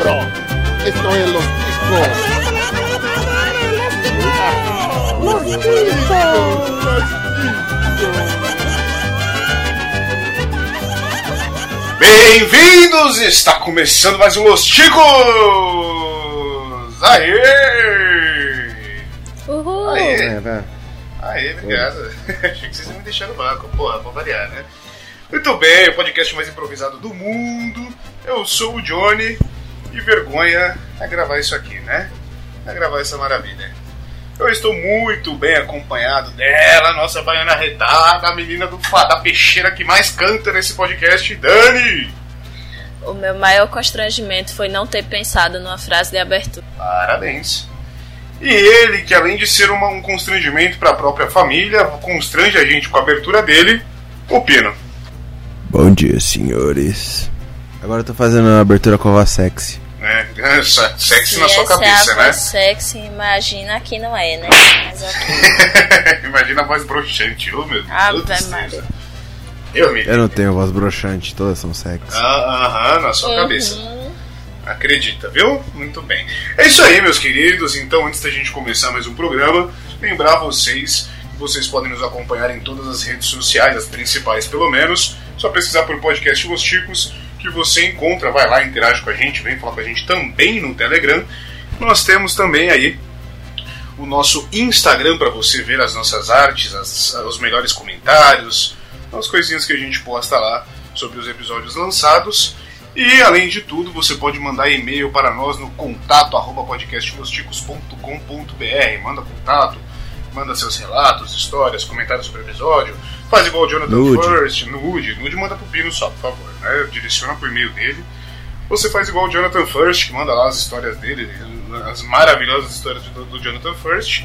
bro. Esto es Los Ticos. Los Bem-vindos! Está começando mais um Los Chicos! Aê! Uhul! Aê! É. Aê, obrigado. Achei que vocês iam me deixar no banco, porra, pra variar, né? Muito bem, o podcast mais improvisado do mundo. Eu sou o Johnny e vergonha é gravar isso aqui, né? É gravar essa maravilha. Eu estou muito bem acompanhado dela, nossa baiana retada, a menina do da peixeira que mais canta nesse podcast, Dani! O meu maior constrangimento foi não ter pensado numa frase de abertura. Parabéns. E ele, que além de ser uma- um constrangimento para a própria família, constrange a gente com a abertura dele, o Pino. Bom dia, senhores. Agora eu tô fazendo a abertura com a voz sexy. Né? Essa- Sexy Se na sua cabeça, é a né? voz sexy, imagina que não é, né? Mas ok. Imagina a voz broxante, ô meu Deus. Ave. Maria. Eu me Eu não tenho voz broxante, todas são sexy. Ah, Aham, na sua Uhum. cabeça. Acredita, viu? Muito bem. É isso aí, meus queridos. Então, antes da gente começar mais um programa, lembrar vocês que vocês podem nos acompanhar em todas as redes sociais, as principais pelo menos. Só pesquisar por podcast Los Chicos que você encontra, vai lá, interage com a gente, vem falar com a gente também no Telegram. Nós temos também aí o nosso Instagram para você ver as nossas artes, as- os melhores comentários, as coisinhas que a gente posta lá sobre os episódios lançados. E além de tudo, você pode mandar e-mail para nós no contato arroba podcastlosticos.com.br. Manda contato, manda seus relatos, histórias, comentários sobre o episódio. Faz igual o Jonathan Nude. First, nude, nude manda pro Pino só, por favor, né? Direciona por e-mail dele. Você faz igual o Jonathan First, que manda lá as histórias dele, as maravilhosas histórias do, do Jonathan First.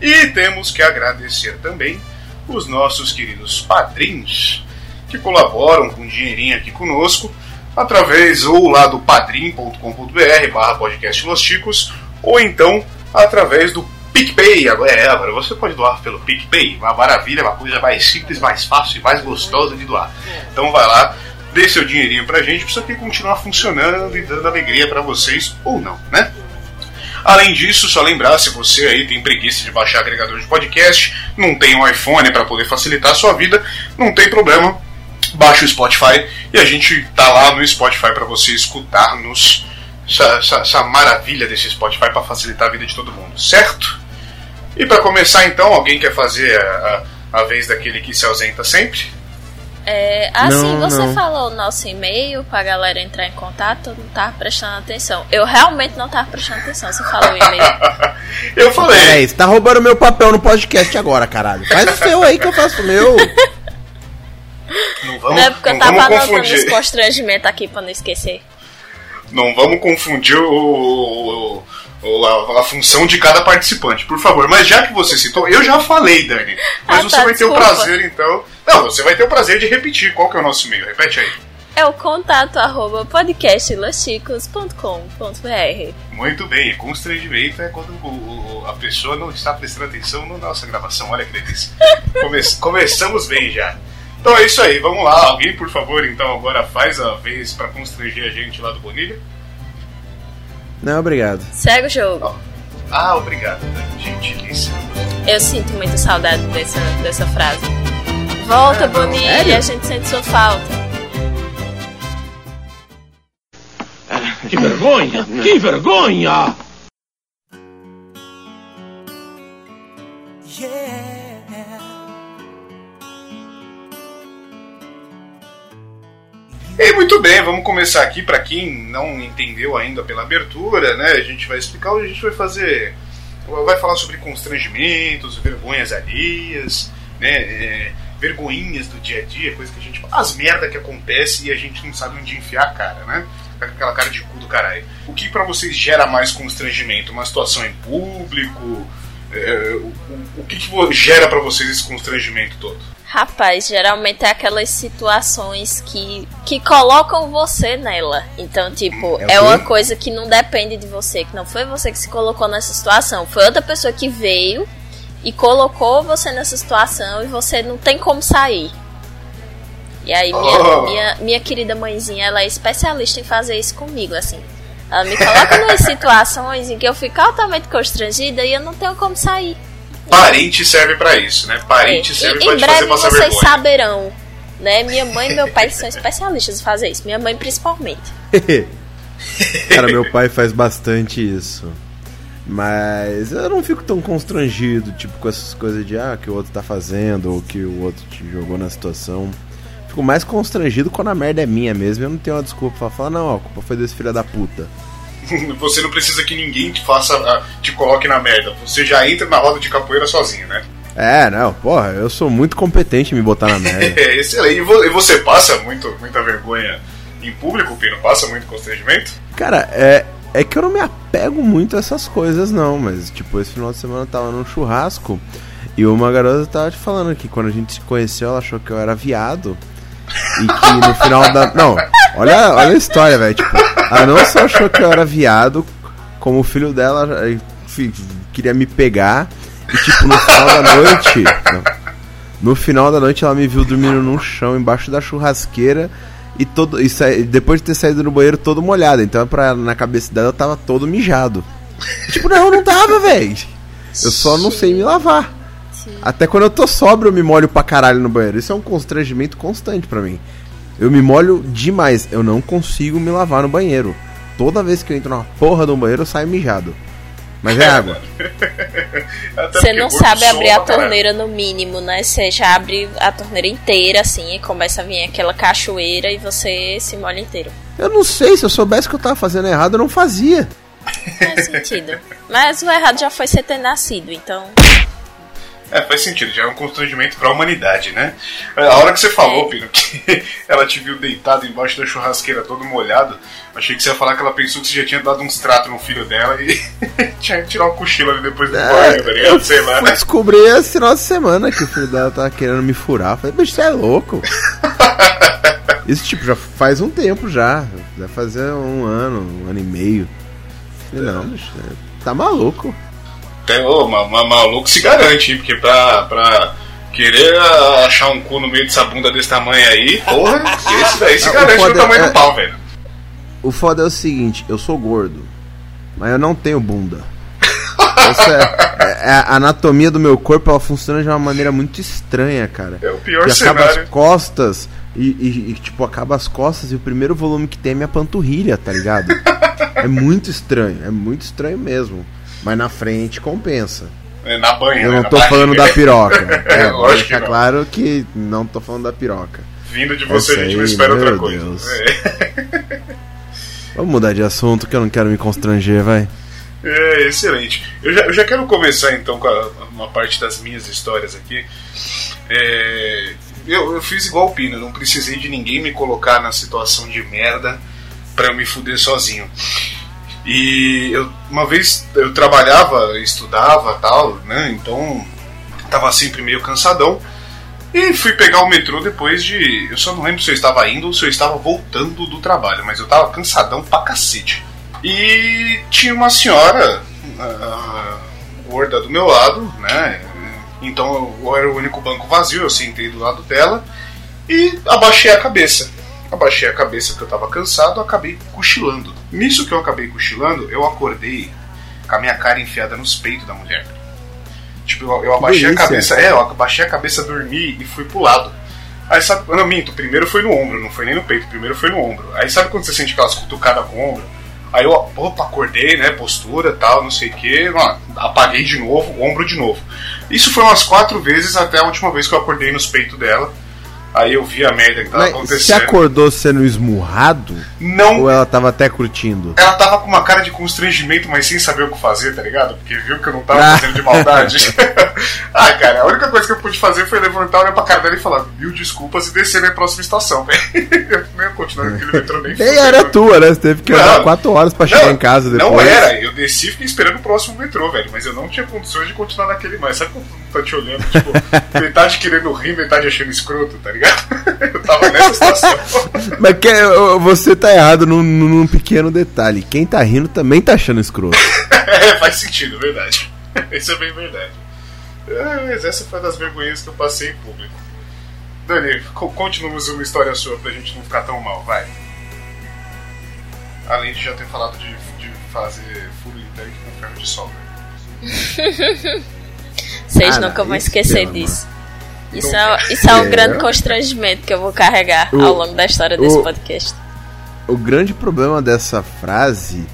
E temos que agradecer também os nossos queridos padrinhos que colaboram com dinheirinho aqui conosco através ou lá do padrim.com.br barra podcast Los Chicos ou então através do PicPay. Agora é, agora você pode doar pelo PicPay, uma maravilha, uma coisa mais simples, mais fácil e mais gostosa de doar. Então vai lá, dê seu dinheirinho pra gente, pra isso aqui continuar funcionando e dando alegria pra vocês ou não, né? Além disso, só lembrar, se você aí tem preguiça de baixar agregador de podcast, não tem um iPhone para poder facilitar a sua vida, não tem problema. Baixa o Spotify e a gente tá lá no Spotify para você escutar-nos. Essa, essa- essa maravilha desse Spotify para facilitar a vida de todo mundo, certo? E para começar então, alguém quer fazer a, a, a vez daquele que se ausenta sempre? É, assim, Não, você não. falou o nosso e-mail pra galera entrar em contato, eu não tava prestando atenção. Eu realmente não tava prestando atenção, você falou o e-mail. Eu falei. É, você tá roubando meu papel no podcast agora, caralho. Faz o seu aí que eu faço o meu. Não vamos, é porque eu não tava anotando os constrangimentos aqui pra não esquecer. Não vamos confundir o, o- o- a, a função de cada participante, por favor. Mas já que você citou, eu já falei, Dani. Mas Ah, você tá, vai ter o desculpa. prazer, então. Não, você vai ter o prazer de repetir. Qual que é o nosso e-mail? Repete aí. É o contato arroba Muito bem, e constrangimento é quando o- o- a pessoa não está prestando atenção na nossa gravação. Olha que delícia. Come- começamos bem já. Então é isso aí, vamos lá. Alguém, por favor, então agora faz a vez para constranger a gente lá do Bonilha. Não, obrigado. Segue o jogo. Ah, obrigado, Dani. Gentilíssimo. Eu sinto muita saudade dessa, dessa frase. Volta, É, Bonilha, sério? a gente sente sua falta. Que vergonha! Que vergonha! E muito bem, vamos começar aqui para quem não entendeu ainda pela abertura, né? A gente vai explicar, a gente vai fazer, vai falar sobre constrangimentos, vergonhas alheias, né? É, vergonhinhas do dia a dia, coisa que a gente, as merda que acontece e a gente não sabe onde enfiar a cara, né? Aquela cara de cu do caralho. O que para vocês gera mais constrangimento? Uma situação em público? É, o, o- o que, que gera para vocês esse constrangimento todo? Rapaz, geralmente é aquelas situações que, que colocam você nela. Então, tipo, É é, quê? uma coisa que não depende de você, que não foi você que se colocou nessa situação. Foi outra pessoa que veio e colocou você nessa situação e você não tem como sair. E aí, minha, Oh. minha, minha querida mãezinha, ela é especialista em fazer isso comigo, assim. Ela me coloca em situações em que eu fico altamente constrangida e eu não tenho como sair. Parente serve pra isso, né? Parente É, serve e- pra em te fazer breve passar vocês vergonha. saberão. Né? Minha mãe e meu pai são especialistas em fazer isso. Minha mãe principalmente. Cara, meu pai faz bastante isso. Mas eu não fico tão constrangido, tipo, com essas coisas de ah, que o outro tá fazendo, ou que o outro te jogou na situação. Fico mais constrangido quando a merda é minha mesmo. Eu não tenho uma desculpa pra falar, não, ó, a culpa foi desse filho da puta. Você não precisa que ninguém te faça, ah, te coloque na merda. Você já entra na roda de capoeira sozinho, né? É, não, porra, eu sou muito competente em me botar na merda. É, excelente. E vo- e você passa muito, muita vergonha em público, Pino? Passa muito constrangimento? Cara, é, é que eu não me apego muito a essas coisas, não. Mas, tipo, esse final de semana eu tava num churrasco e uma garota tava te falando que quando a gente se conheceu, ela achou que eu era viado. E que no final da. Não, olha, olha a história, velho. Tipo, ela não só achou que eu era viado, como o filho dela fi- queria me pegar. E, tipo, no final da noite. no final da noite ela me viu dormindo no chão, embaixo da churrasqueira. E todo. E sa- depois de ter saído do banheiro todo molhado. Então pra, na cabeça dela eu tava todo mijado. Tipo, não, não tava, velho. Eu só não sei me lavar. Até quando eu tô sóbrio eu me molho pra caralho no banheiro. Isso é um constrangimento constante pra mim. Eu me molho demais. Eu não consigo me lavar no banheiro. Toda vez que eu entro na porra do banheiro eu saio mijado. Mas é água. Você não sabe abrir a caralho. torneira no mínimo, né? Você já abre a torneira inteira, assim, e começa a vir aquela cachoeira e você se molha inteiro. Eu não sei, se eu soubesse que eu tava fazendo errado, eu não fazia. Faz sentido. Mas o errado já foi você ter nascido, então. É, faz sentido, já é um constrangimento pra humanidade, né? A hora que você falou, Pino, que ela te viu deitado embaixo da churrasqueira todo molhado, achei que você ia falar que ela pensou que você já tinha dado uns tratos no filho dela e tinha que tirar um cochilo ali depois do banho, tá ligado? Sei lá, né? descobrir esse final de semana que o filho dela tava querendo me furar. Falei, bicho, você é louco. Isso, tipo, já faz um tempo já. Vai fazer um ano, um ano e meio. Falei, não, bicho, é- tá maluco. Até, ô, ma- ma- maluco se garante, hein? Porque pra, pra querer achar um cu no meio dessa bunda desse tamanho aí, porra, esse daí se o garante foda no tamanho é- do pau, velho. O foda é o seguinte, eu sou gordo, mas eu não tenho bunda. Essa é, é- a anatomia do meu corpo ela funciona de uma maneira muito estranha, cara. É o pior que acaba cenário. as costas e, e- e, tipo, acaba as costas e o primeiro volume que tem é minha panturrilha, tá ligado? é muito estranho, é muito estranho mesmo. Mas na frente compensa. É, na banha, Eu né? não Na tô falando da piroca. É, vou Lógico que deixar não. claro que não tô falando da piroca. Vindo de você, Essa a gente não aí, espera outra coisa. Deus. É. Vamos mudar de assunto que eu não quero me constranger, vai. É, excelente. Eu já, eu já quero começar então com a- uma parte das minhas histórias aqui. É, eu, eu fiz igual o Pino, não precisei de ninguém me colocar na situação de merda pra eu me fuder sozinho. E eu, uma vez eu trabalhava, estudava tal, né? Então tava sempre meio cansadão. E fui pegar o metrô depois de. Eu só não lembro se eu estava indo ou se eu estava voltando do trabalho, mas eu tava cansadão pra cacete. E tinha uma senhora ah, gorda do meu lado, né? Então eu era o único banco vazio, eu sentei do lado dela e abaixei a cabeça. Abaixei a cabeça porque eu tava cansado, acabei cochilando. Nisso que eu acabei cochilando, eu acordei com a minha cara enfiada nos peitos da mulher. Tipo, eu, eu abaixei a cabeça, é, eu abaixei a cabeça, dormi e fui pro lado. Aí sabe, não minto, primeiro foi no ombro, não foi nem no peito, primeiro foi no ombro. Aí sabe quando você sente aquelas cutucadas com o ombro? Aí eu, opa, acordei, né, postura, tal, não sei o que, apaguei de novo, ombro de novo. Isso foi umas quatro vezes até a última vez que eu acordei nos peitos dela. Aí eu vi a merda que tava Mas você acontecendo. acordou sendo esmurrado? Não Ou ela tava até curtindo? ela tava com uma cara de constrangimento, mas sem saber o que fazer, tá ligado? Porque viu que eu não tava Ah. fazendo de maldade. ah, cara, a única coisa que eu pude fazer foi levantar, olhar pra cara dela e falar mil desculpas e descer na próxima estação, velho. Eu não ia continuar naquele metrô nem Nem era tua, né? Você teve que Não. andar 4 horas pra chegar em casa depois. Não era, eu desci e fiquei esperando o próximo metrô, velho. Mas eu não tinha condições de continuar naquele mais. Sabe quando tá te olhando, tipo, metade querendo rir, metade achando escroto, tá ligado? eu tava nessa situação. Mas que, você tá errado num, num pequeno detalhe. Quem tá rindo também tá achando escroto. é, faz sentido, verdade. Isso é bem verdade. Ah, mas essa foi uma das vergonhas que eu passei em público. Dani, co- conte-nos uma história sua pra gente não ficar tão mal, vai. Além de já ter falado de, de fazer furo em tanque com ferro de solda. Vocês Cara, nunca vão esquecer disso. Isso é, isso é um grande constrangimento que eu vou carregar O- ao longo da história desse o- podcast. O grande problema dessa frase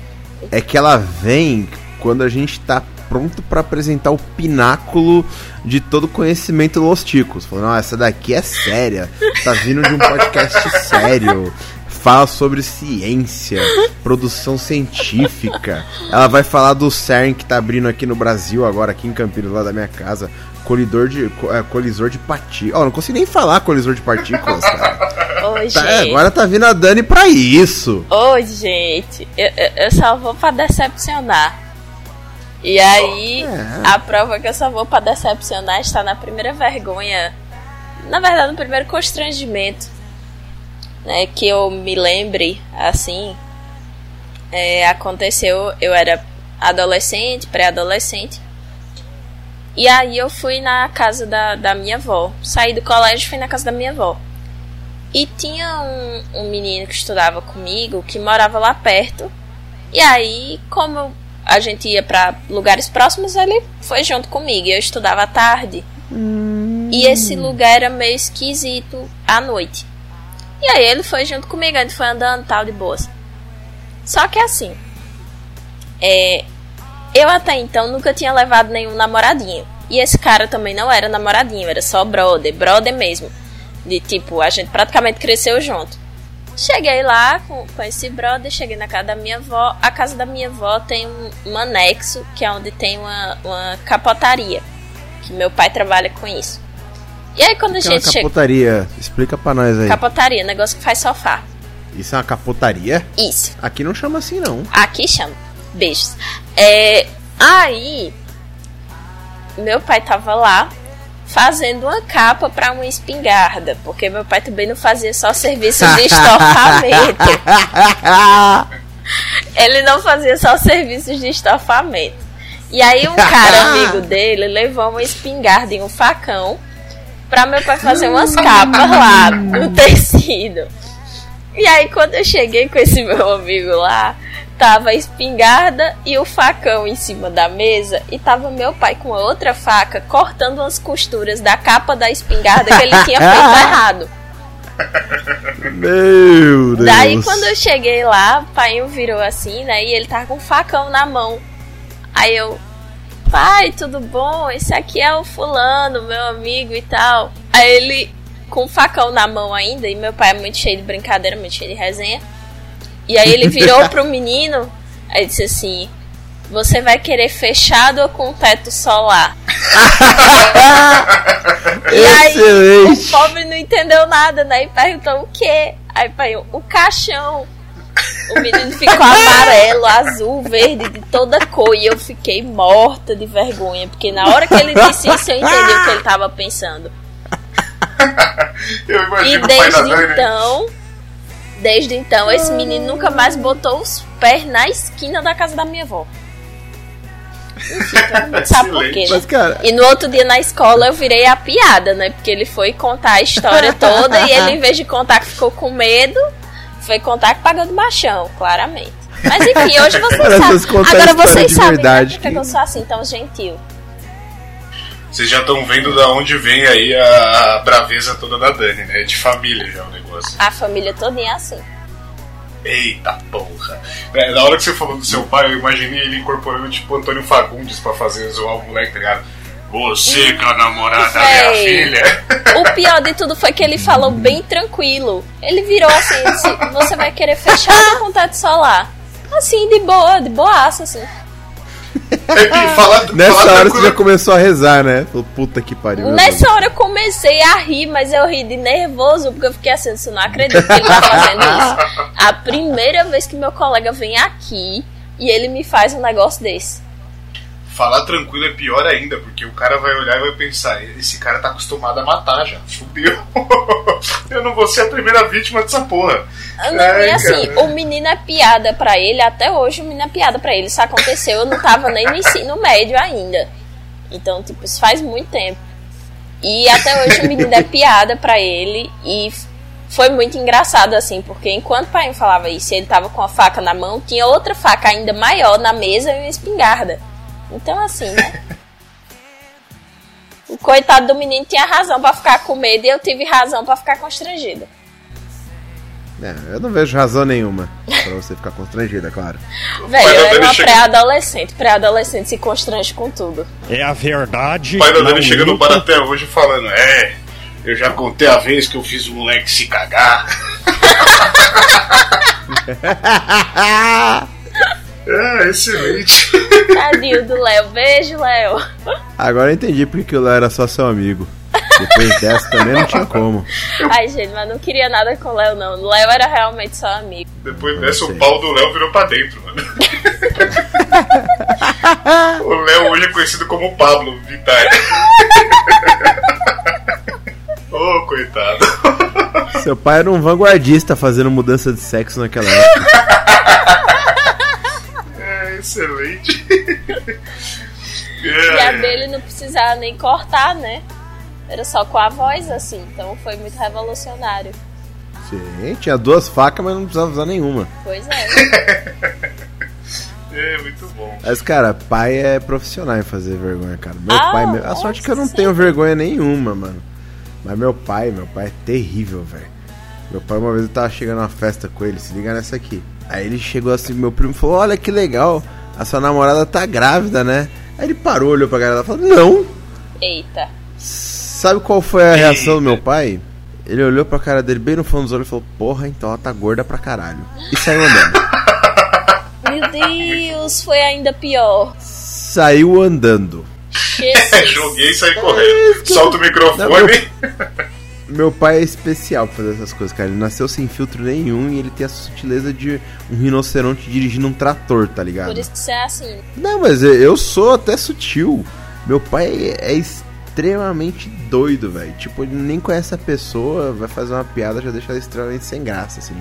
é que ela vem quando a gente tá pronto pra apresentar o pináculo de todo conhecimento Los Ticos. Falando, não, essa daqui é séria, tá vindo de um podcast sério, fala sobre ciência, produção científica. Ela vai falar do CERN que tá abrindo aqui no Brasil agora, aqui em Campinas, lá da minha casa. Colidor de, é, colisor de partículas. Ó, não consigo nem falar colisor de partículas, cara. Ô, Tá, gente. agora tá vindo a Dani pra isso. Ô, gente. Eu, eu- eu só vou pra decepcionar. E aí, É. a prova que eu só vou pra decepcionar está na primeira vergonha. Na verdade, no primeiro constrangimento. Né, que eu me lembre, assim. é, aconteceu, eu era adolescente, pré-adolescente. E aí eu fui na casa da, da minha avó. Saí do colégio e fui na casa da minha avó. E tinha um, um menino que estudava comigo que morava lá perto. E aí, como a gente ia pra lugares próximos, ele foi junto comigo. Eu estudava à tarde. E esse lugar era meio esquisito à noite. E aí ele foi junto comigo, a gente foi andando tal de boas. Só que assim, é, eu até então nunca tinha levado nenhum namoradinho. E esse cara também não era namoradinho, era só brother, brother mesmo. De tipo, a gente praticamente cresceu junto. Cheguei lá com, com esse brother, cheguei na casa da minha avó. A casa da minha avó tem um, um anexo, que é onde tem uma, uma capotaria. Que meu pai trabalha com isso. E aí quando a Que é gente chega. capotaria? Explica pra nós aí. Capotaria, negócio que faz sofá. Isso é uma capotaria? Isso. Aqui não chama assim, não. Aqui chama. Beijos. É, aí, meu pai tava lá fazendo uma capa pra uma espingarda, porque meu pai também não fazia só serviço de estofamento. Ele não fazia só serviços de estofamento. E aí um cara amigo dele levou uma espingarda e um facão pra meu pai fazer umas capas lá no tecido. E aí quando eu cheguei com esse meu amigo lá, tava a espingarda e o facão em cima da mesa e tava meu pai com a outra faca cortando umas costuras da capa da espingarda que ele tinha feito errado. Meu Deus. Daí quando eu cheguei lá, o pai virou assim, né? E ele tava com um facão na mão. Aí eu, pai, tudo bom? Esse aqui é o fulano, meu amigo e tal. Aí ele, com o facão na mão ainda, e meu pai é muito cheio de brincadeira, muito cheio de resenha. E aí ele virou pro menino, aí disse assim: Você vai querer fechado ou com teto solar? E aí o pobre não entendeu nada, né? E perguntou o quê? Aí pai, o caixão. O menino ficou amarelo, azul, verde, de toda cor. E eu fiquei morta de vergonha. Porque na hora que ele disse isso, eu entendi o que ele tava pensando. Eu E imagino desde Dani. então, desde então, esse menino nunca mais botou os pés na esquina da casa da minha avó. Enfim, todo mundo sabe por quê. né? Mas, cara, E no outro dia na escola eu virei a piada, né? Porque ele foi contar a história toda e ele, em vez de contar que ficou com medo, foi contar que pagou de machão, claramente. Mas enfim, hoje vocês Olha, sabem. vocês Agora vocês de sabem né, verdade por que que- eu sou assim, tão gentil. Vocês já estão vendo da onde vem aí a, a braveza toda da Dani, né? De família já o negócio. A família todinha é assim. Eita porra. É, na hora que você falou do seu pai, eu imaginei ele incorporando tipo Antônio Fagundes pra fazer zoar o moleque, tá ligado? Você com a namorada da minha filha. O pior de tudo foi que ele falou bem tranquilo. Ele virou assim disse: Você vai querer fechar com teto solar? Assim, de boa, de boaça, assim. Falar, nessa falar hora você já começou a rezar, né? Falou, puta que pariu. Nessa hora eu comecei a rir, mas eu ri de nervoso, porque eu fiquei assim, eu não acredito que ele tá fazendo isso. A primeira vez que meu colega vem aqui e ele me faz um negócio desse. Falar tranquilo é pior ainda, porque o cara vai olhar e vai pensar, esse cara tá acostumado a matar já. Fudeu. Eu não vou ser a primeira vítima dessa porra. Não, Ai, e assim, cara. o menino é piada pra ele, até hoje o menino é piada pra ele. Isso aconteceu, eu não tava nem no ensino médio ainda. Então, tipo, isso faz muito tempo. E até hoje o menino é piada pra ele e foi muito engraçado, assim, porque enquanto o pai falava isso, ele tava com a faca na mão, tinha outra faca ainda maior na mesa e uma espingarda. Então, assim, né? o coitado do menino tinha razão para ficar com medo e eu tive razão para ficar constrangida. É, eu não vejo razão nenhuma pra você ficar constrangida, claro. Velho, eu era uma pré-adolescente. Pré-adolescente se constrange com tudo. É a verdade. O pai da Dani chega no bar até hoje falando: É, eu já contei a vez que eu fiz o moleque se cagar. é, excelente. Tadinho do Léo. Beijo, Léo. Agora eu entendi porque o Léo era só seu amigo. Depois dessa também não tinha como. Ai, gente, mas não queria nada com o Léo, não. O Léo era realmente só amigo. Depois dessa, o pau do Léo virou pra dentro, mano. o Léo hoje é conhecido como Pablo Vittar. oh, coitado. Seu pai era um vanguardista fazendo mudança de sexo naquela época. É, excelente. E a dele não precisava nem cortar, né? Era só com a voz, assim. Então foi muito revolucionário. Sim, tinha duas facas, mas não precisava usar nenhuma. Pois é. é, muito bom. Mas, cara, pai é profissional em fazer vergonha, cara. Meu ah, pai. A sorte é que eu não tenho vergonha nenhuma, mano. Mas meu pai, meu pai é terrível, velho. Meu pai, uma vez eu tava chegando numa festa com ele, se liga nessa aqui. Aí ele chegou assim, meu primo falou: Olha que legal, a sua namorada tá grávida, né? Aí ele parou, olhou pra galera e falou: Não! Eita. Sabe qual foi a reação do meu pai? Ele olhou pra cara dele bem no fundo dos olhos e falou: Porra, então ela tá gorda pra caralho. E saiu andando. Meu Deus, foi ainda pior. Saiu andando. Joguei e saí correndo. Solta o microfone. Não, meu, meu, pai é especial pra fazer essas coisas, cara. Ele nasceu sem filtro nenhum e ele tem a sutileza de um rinoceronte dirigindo um trator, tá ligado? Por isso que você é assim. Não, mas eu sou até sutil. Meu pai é extremamente doido, velho. Tipo, ele nem conhece a pessoa, vai fazer uma piada, já deixa ela extremamente sem graça, assim.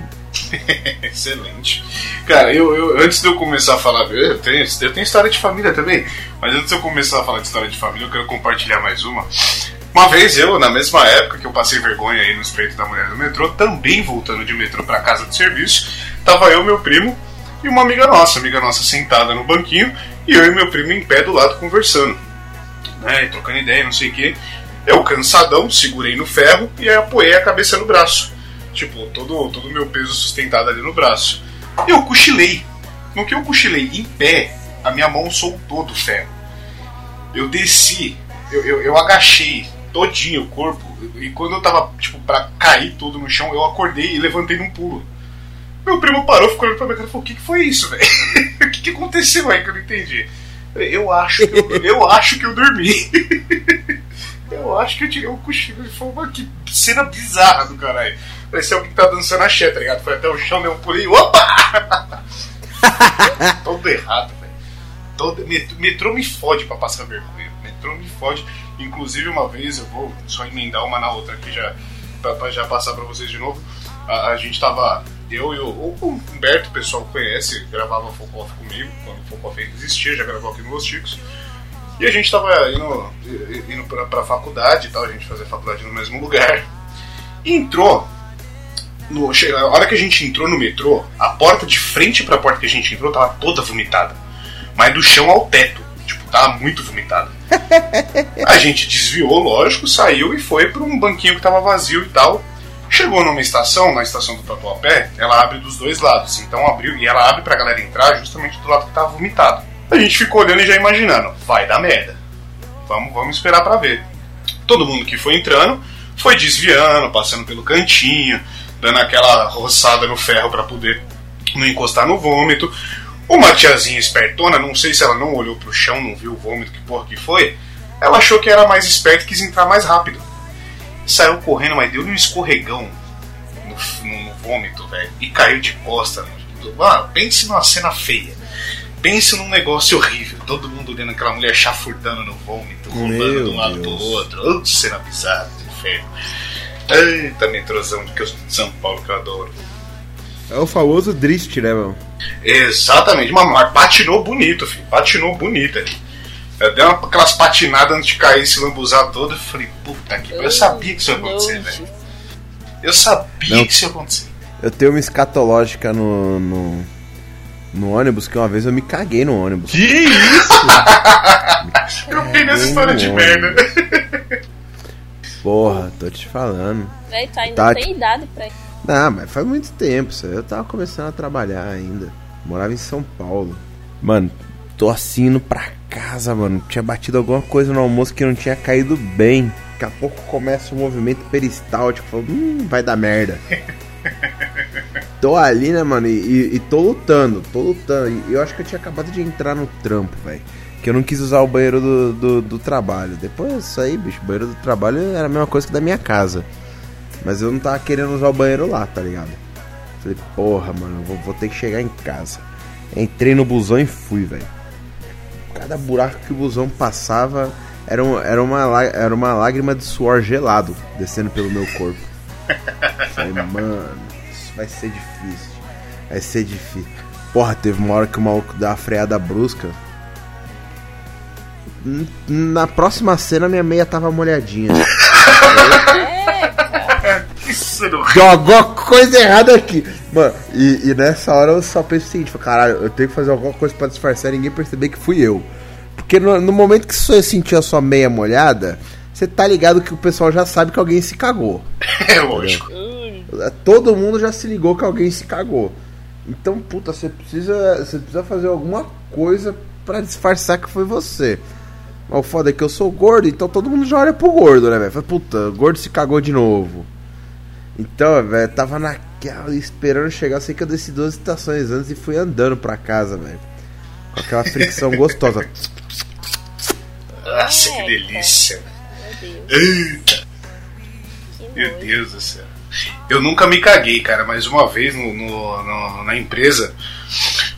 Excelente. Cara, eu, eu, antes de eu começar a falar, eu tenho, eu tenho história de família também, mas antes de eu começar a falar de história de família, eu quero compartilhar mais uma. Uma vez eu, na mesma época que eu passei vergonha aí no espeito da mulher do metrô, também voltando de metrô para casa de serviço, tava eu, meu primo e uma amiga nossa, amiga nossa sentada no banquinho e eu e meu primo em pé do lado conversando né, trocando ideia, não sei o que. Eu, cansadão, segurei no ferro e aí apoiei a cabeça no braço. Tipo, todo todo o meu peso sustentado ali no braço. Eu cochilei. No que eu cochilei em pé, a minha mão soltou do ferro. Eu desci, eu, eu, eu agachei todinho o corpo, e quando eu tava, tipo, pra cair tudo no chão, eu acordei e levantei num pulo. Meu primo parou, ficou olhando pra minha cara e falou: O que, que foi isso, velho? o que, que aconteceu aí que eu não entendi? Eu acho que eu, eu acho que eu dormi. eu acho que eu tirei um cochilo. Foi uma que cena bizarra do caralho. Parecia alguém que tá dançando axé, tá ligado? Foi até o chão, deu um pulinho. Opa! Todo errado, velho. Todo... Metrô me fode pra passar vergonha. Metrô me fode. Inclusive, uma vez eu vou só emendar uma na outra aqui já, pra já passar pra vocês de novo. A, a gente tava eu e o, o Humberto, o pessoal conhece, gravava Focoff comigo, quando o Focoff ainda existia, já gravou aqui no Los Chicos. E a gente tava indo, indo pra, pra faculdade e tal, a gente fazia faculdade no mesmo lugar. Entrou. No, a hora que a gente entrou no metrô, a porta de frente pra porta que a gente entrou tava toda vomitada. Mas do chão ao teto. Tava muito vomitada. A gente desviou, lógico, saiu e foi pra um banquinho que tava vazio e tal. Chegou numa estação, na estação do Tatuapé, ela abre dos dois lados. Então abriu e ela abre pra galera entrar justamente do lado que tava vomitado. A gente ficou olhando e já imaginando, vai dar merda. Vamos, vamos esperar para ver. Todo mundo que foi entrando foi desviando, passando pelo cantinho, dando aquela roçada no ferro para poder não encostar no vômito. Uma tiazinha espertona, não sei se ela não olhou pro chão, não viu o vômito, que porra que foi, ela achou que era mais esperto e quis entrar mais rápido saiu correndo, mas deu um escorregão no, no, no vômito, velho, e caiu de costa. Ah, pense numa cena feia. Pense num negócio horrível. Todo mundo olhando aquela mulher chafurdando no vômito, rolando de um lado Deus. pro outro. Oh, cena bizarra inferno. Eita, metrozão de São Paulo que eu adoro. É o famoso drift, né, mano? Exatamente, mas patinou bonito, filho. Patinou bonito ali. Eu dei uma, aquelas patinadas antes de cair, se lambuzar todo. Eu falei, puta que Eu sabia que isso ia acontecer, velho. Eu sabia Não. que isso ia acontecer. Eu tenho uma escatológica no, no, no ônibus que uma vez eu me caguei no ônibus. Que isso? Eu vi nessa história de merda. Porra, tô te falando. Véi, tu ainda Tá, tem idade pra ir. Não, mas faz muito tempo aí. Eu tava começando a trabalhar ainda. Morava em São Paulo. Mano, tô assim indo pra casa, mano. Tinha batido alguma coisa no almoço que não tinha caído bem. Daqui a pouco começa o movimento peristáltico. Falo, hum, vai dar merda. tô ali, né, mano, e, e- e tô lutando, tô lutando. E eu acho que eu tinha acabado de entrar no trampo, velho. Que eu não quis usar o banheiro do, do, do trabalho. Depois disso aí, bicho, o banheiro do trabalho era a mesma coisa que da minha casa. Mas eu não tava querendo usar o banheiro lá, tá ligado? Falei, porra, mano, vou, vou ter que chegar em casa. Entrei no busão e fui, velho. Cada buraco que o busão passava era, um- era, uma, era uma lágrima de suor gelado descendo pelo meu corpo. Falei, mano, isso vai ser difícil. Vai ser difícil. Porra, teve uma hora que o maluco deu uma freada brusca. Na próxima cena, minha meia tava molhadinha. Deu alguma coisa errada aqui. Mano, e, e nessa hora eu só penso o seguinte: caralho, eu tenho que fazer alguma coisa pra disfarçar e ninguém perceber que fui eu. Porque no, no momento que você sentiu a sua meia molhada, você tá ligado que o pessoal já sabe que alguém se cagou. é lógico. Todo mundo já se ligou que alguém se cagou. Então, puta, você precisa, você precisa fazer alguma coisa pra disfarçar que foi você. Mas o foda é que eu sou gordo, então todo mundo já olha pro gordo, né, velho? Puta, o gordo se cagou de novo. Então, velho, tava naquela esperando chegar. Eu sei que eu desci duas estações antes e fui andando pra casa, velho. Com aquela fricção gostosa. Nossa, que Eita. delícia. Meu Deus. Eita, Que meu. Deus do céu. Eu nunca me caguei, cara, mas uma vez no, no- no- na empresa,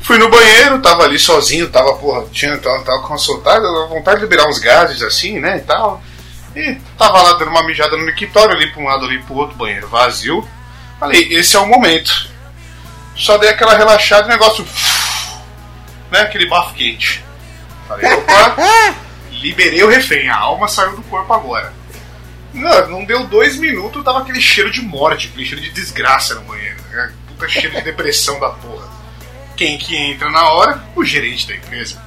fui no banheiro, tava ali sozinho, tava, porra, tinha, tava, tava com uma soltada, vontade de liberar uns gases assim, né, e tal. E tava lá dando uma mijada no mictório, ali pra um lado, ali pro outro, banheiro vazio. Falei, esse é o momento. Só dei aquela relaxada, o negócio. Né, aquele bafo quente. Falei, opa, liberei o refém, a alma saiu do corpo agora. Não, não deu dois minutos, tava aquele cheiro de morte, aquele cheiro de desgraça no banheiro. Né? Puta cheiro de depressão da porra. Quem que entra na hora? O gerente da empresa.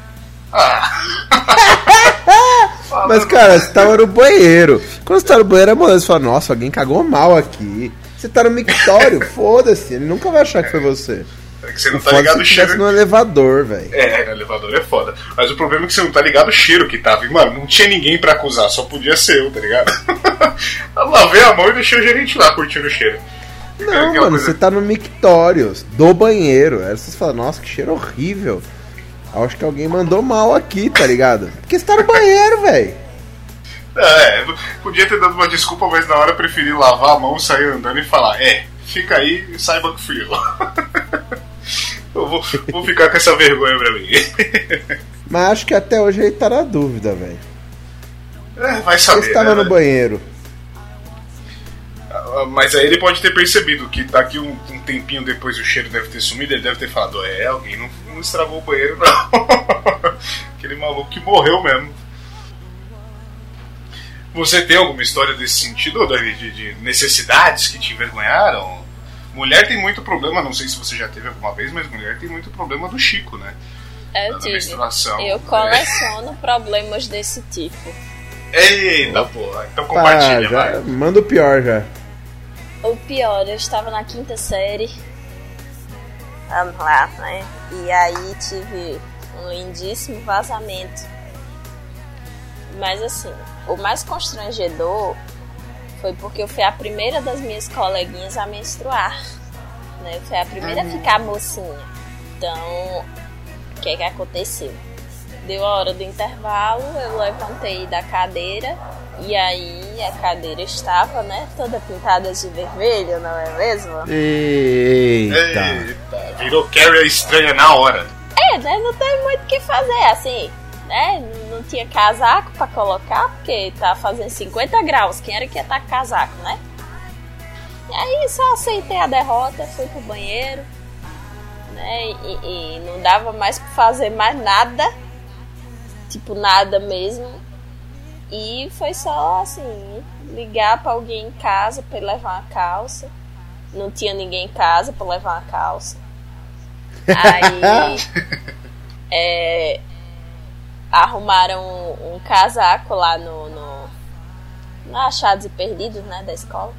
Ah. Mas, cara, você tava no banheiro. Quando você tá no banheiro, é moleque, você fala, nossa, alguém cagou mal aqui. Você tá no mictório, foda-se, ele nunca vai achar que foi você. É que você não O tá é ligado o cheiro. no elevador, velho. É, no elevador é foda. Mas o problema é que você não tá ligado o cheiro que tava. E, mano, não tinha ninguém pra acusar, só podia ser eu, tá ligado? Eu lavei a mão e deixei o gerente lá curtindo o cheiro. Não, Aquela mano, coisa- você tá no mictório do banheiro. Aí vocês falam, nossa, que cheiro horrível. Acho que alguém mandou mal aqui, tá ligado? Porque você tá no banheiro, velho. É, podia ter dado uma desculpa, mas na hora eu preferi lavar a mão, sair andando e falar: É, fica aí e saiba que fui eu. eu vou, vou ficar com essa vergonha pra mim. Mas acho que até hoje ele tá na dúvida, velho. É, vai saber. Você estava né, no velho? banheiro. Ah, Mas aí ele pode ter percebido que daqui um, um tempinho depois o cheiro deve ter sumido, ele deve ter falado: É, alguém não, não estragou o banheiro, não. Aquele maluco que morreu mesmo. Você tem alguma história desse sentido, Davi, de, de necessidades que te envergonharam? Mulher tem muito problema, não sei se você já teve alguma vez, mas mulher tem muito problema do Chico, né? Eu Da tive. menstruação. Eu coleciono problemas desse tipo. Eita porra, então Ah, compartilha, já, vai. manda o pior já. O pior, eu estava na quinta série. Vamos lá, né? E aí tive um lindíssimo vazamento. Mas assim, o mais constrangedor foi porque eu fui a primeira das minhas coleguinhas a menstruar. Né? Eu fui a primeira a ficar mocinha. Então, o que é que aconteceu? Deu a hora do intervalo, eu levantei da cadeira e aí a cadeira estava, né, toda pintada de vermelho, não é mesmo? Eita. Eita, virou Carrie estranha na hora. É, né, não tem muito o que fazer, assim, né, não tinha casaco pra colocar, porque tá fazendo 50 graus, quem era que ia estar com casaco, né? E aí só aceitei a derrota, fui pro banheiro, né, e, e não dava mais pra fazer mais nada, tipo nada mesmo, e foi só assim, ligar pra alguém em casa pra ele levar uma calça. Não tinha ninguém em casa pra levar uma calça. Aí. é, arrumaram um, um casaco lá no, no, no Achados e Perdidos, né, da escola.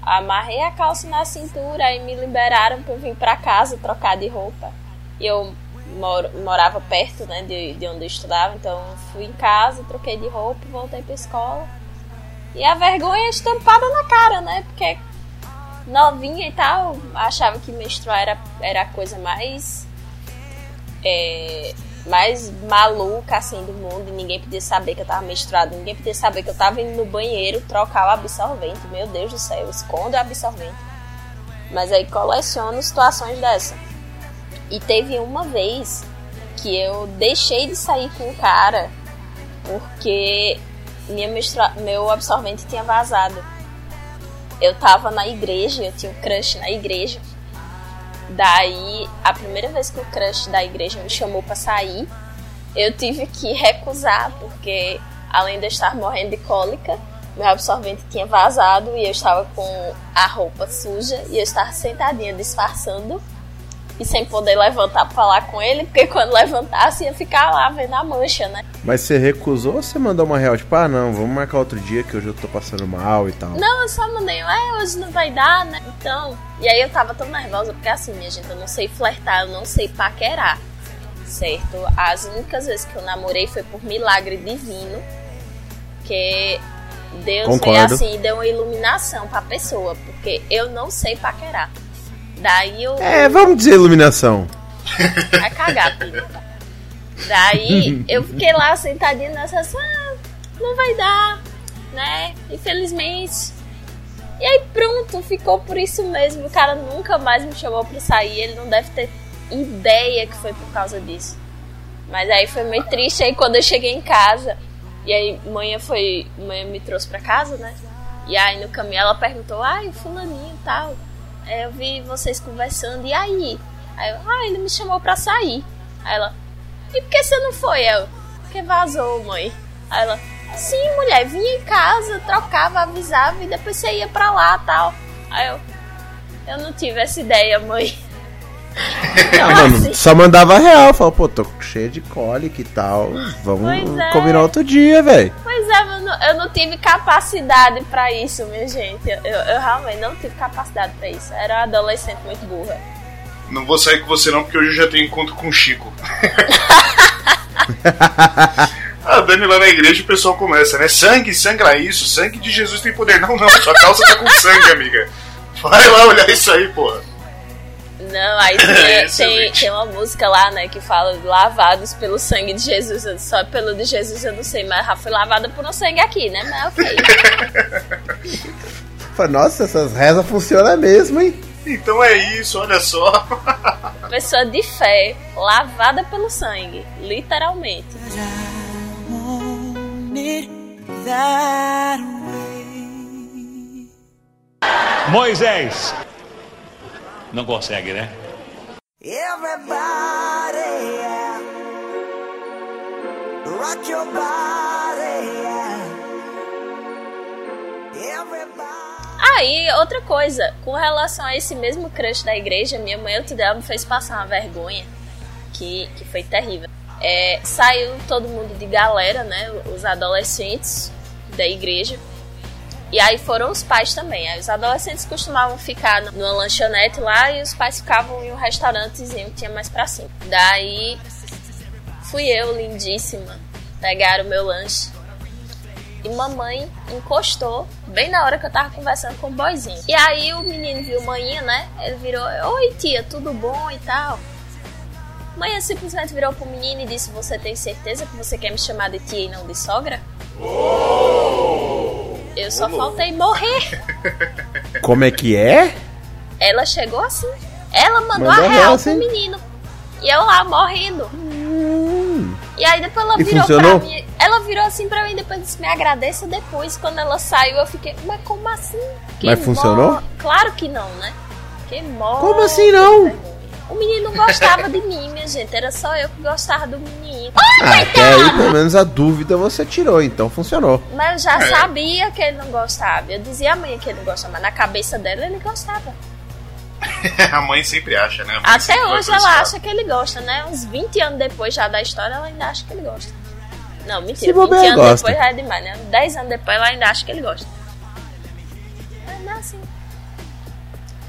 Amarrei a calça na cintura e me liberaram pra eu vir pra casa trocar de roupa. E eu moro, morava perto, né, de, de onde eu estudava, então fui em casa, troquei de roupa voltei pra escola. E a vergonha estampada na cara, né, porque novinha e tal, achava que menstruar era, era a coisa mais. É, mais maluca assim do mundo ninguém podia saber que eu tava menstruada, ninguém podia saber que eu tava indo no banheiro trocar o absorvente. Meu Deus do céu, esconde o absorvente. Mas aí coleciono situações dessa. E teve uma vez que eu deixei de sair com o cara porque minha meu absorvente tinha vazado. Eu tava na igreja, eu tinha um crush na igreja. Daí, a primeira vez que o crush da igreja me chamou para sair, eu tive que recusar, porque além de eu estar morrendo de cólica, meu absorvente tinha vazado e eu estava com a roupa suja e eu estava sentadinha disfarçando e sem poder levantar pra falar com ele, porque quando levantasse ia ficar lá vendo a mancha, né? Mas você recusou ou você mandou uma real? Tipo, ah, não, vamos marcar outro dia que hoje eu tô passando mal e tal. Não, eu só mandei, é, hoje não vai dar, né? Então. E aí eu tava tão nervosa, porque assim, minha gente, eu não sei flertar, eu não sei paquerar. Certo? As únicas vezes que eu namorei foi por milagre divino. Que Deus Concordo. veio assim e deu uma iluminação pra pessoa. Porque eu não sei paquerar. Daí eu. É, vamos dizer iluminação. Vai cagar, filho. Daí eu fiquei lá sentadinha nessa ah, não vai dar, né? Infelizmente. E aí pronto, ficou por isso mesmo. O cara nunca mais me chamou pra sair. Ele não deve ter ideia que foi por causa disso. Mas aí foi meio triste. Aí quando eu cheguei em casa, e aí manhã foi. Manhã me trouxe pra casa, né? E aí no caminho ela perguntou, ai, fulaninho e tal. Eu vi vocês conversando, e aí? Aí eu, ah, ele me chamou pra sair. Aí ela, e por que você não foi? Eu, porque vazou, mãe. Aí ela, sim, mulher, vinha em casa, trocava, avisava e depois você ia pra lá tal. Aí eu, eu não tive essa ideia, mãe. Mano, só mandava real. Falava, pô, tô cheio de cólica e tal. Vamos é. combinar outro dia, velho. Pois é, eu não, eu não tive capacidade pra isso, minha gente. Eu, eu, eu realmente não tive capacidade pra isso. Eu era uma adolescente muito burra. Não vou sair com você não, porque hoje eu já tenho encontro com o Chico. A Dani lá na igreja o pessoal começa, né? Sangue, sangra isso, sangue de Jesus tem poder. Não, não, sua calça tá com sangue, amiga. Vai lá olhar isso aí, porra. Não, aí tem, tem, Excelente. tem uma música lá, né, que fala lavados pelo sangue de Jesus. Só pelo de Jesus eu não sei, mas já fui lavada por um sangue aqui, né? Mas ok. Nossa, essas rezas funcionam mesmo, hein? Então é isso, olha só. Pessoa de fé, lavada pelo sangue, literalmente. Moisés. Não consegue, né? Everybody, yeah. rock your body, yeah. Everybody. Aí, outra coisa, com relação a esse mesmo crush da igreja, minha mãe outro dia me fez passar uma vergonha que, que foi terrível. É, saiu todo mundo de galera, né? Os adolescentes da igreja. E aí foram os pais também. Aí os adolescentes costumavam ficar numa lanchonete lá e os pais ficavam em um restaurantezinho que tinha mais pra cima. Daí fui eu, lindíssima, pegar o meu lanche. E mamãe encostou bem na hora que eu tava conversando com o boyzinho. E aí o menino viu manhã, né? Ele virou: Oi tia, tudo bom e tal. Manhã simplesmente virou pro menino e disse: Você tem certeza que você quer me chamar de tia e não de sogra? Eu só faltei morrer. Como é que é? Ela chegou assim. Ela mandou Mandou a real real, pro menino. E eu lá morrendo. E aí depois ela E virou funcionou? pra mim. Ela virou assim pra mim depois disse, me agradeça depois. Quando ela saiu, eu fiquei, mas como assim? Que Mas funcionou? mor- Claro que não, né? Que morre. Como assim não? O menino não gostava de mim, minha gente. Era só eu que gostava do menino. Ah, até aí, pelo menos a dúvida você tirou, então funcionou. Mas eu já É. sabia que ele não gostava. Eu dizia à mãe que ele não gostava, mas na cabeça dela ele gostava. a mãe sempre acha, né? A mãe Até hoje ela acha que ele gosta, né? Uns 20 anos depois já da história, ela ainda acha que ele gosta. Não, Se mentira. 20 bobear, anos gosta. depois já é demais, né? 10 anos depois ela ainda acha que ele gosta. Mas não é assim.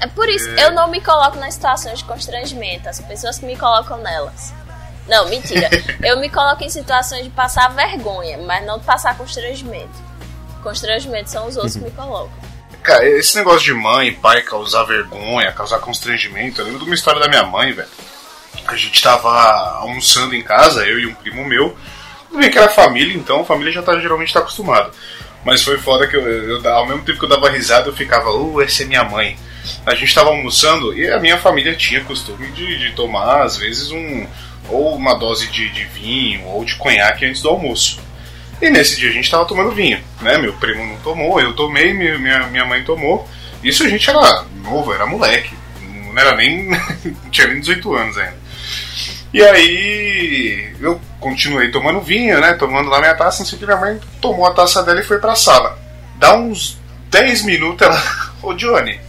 É por isso, É. eu não me coloco nas situações de constrangimento. As pessoas que me colocam nelas. Não, mentira. eu me coloco em situações de passar vergonha, mas não de passar constrangimento. Constrangimento são os outros que me colocam. Cara, esse negócio de mãe e pai causar vergonha, causar constrangimento, eu lembro de uma história da minha mãe, velho. A gente tava almoçando em casa, eu e um primo meu. Tudo bem que era família, então a família já tá, geralmente tá acostumada. Mas foi foda que eu, eu- ao mesmo tempo que eu dava risada, eu ficava, uh, essa é minha mãe. A gente tava almoçando e a minha família tinha costume de, de tomar, às vezes, um ou uma dose de, de vinho ou de conhaque antes do almoço. E nesse dia a gente tava tomando vinho, né? Meu primo não tomou, eu tomei, minha, minha, mãe tomou. Isso a gente era novo, era moleque. Não era nem. tinha nem 18 anos ainda. E aí eu continuei tomando vinho, né? Tomando lá minha taça, não sei o que, minha mãe tomou a taça dela e foi pra sala. Dá uns 10 minutos ela. Ô Johnny,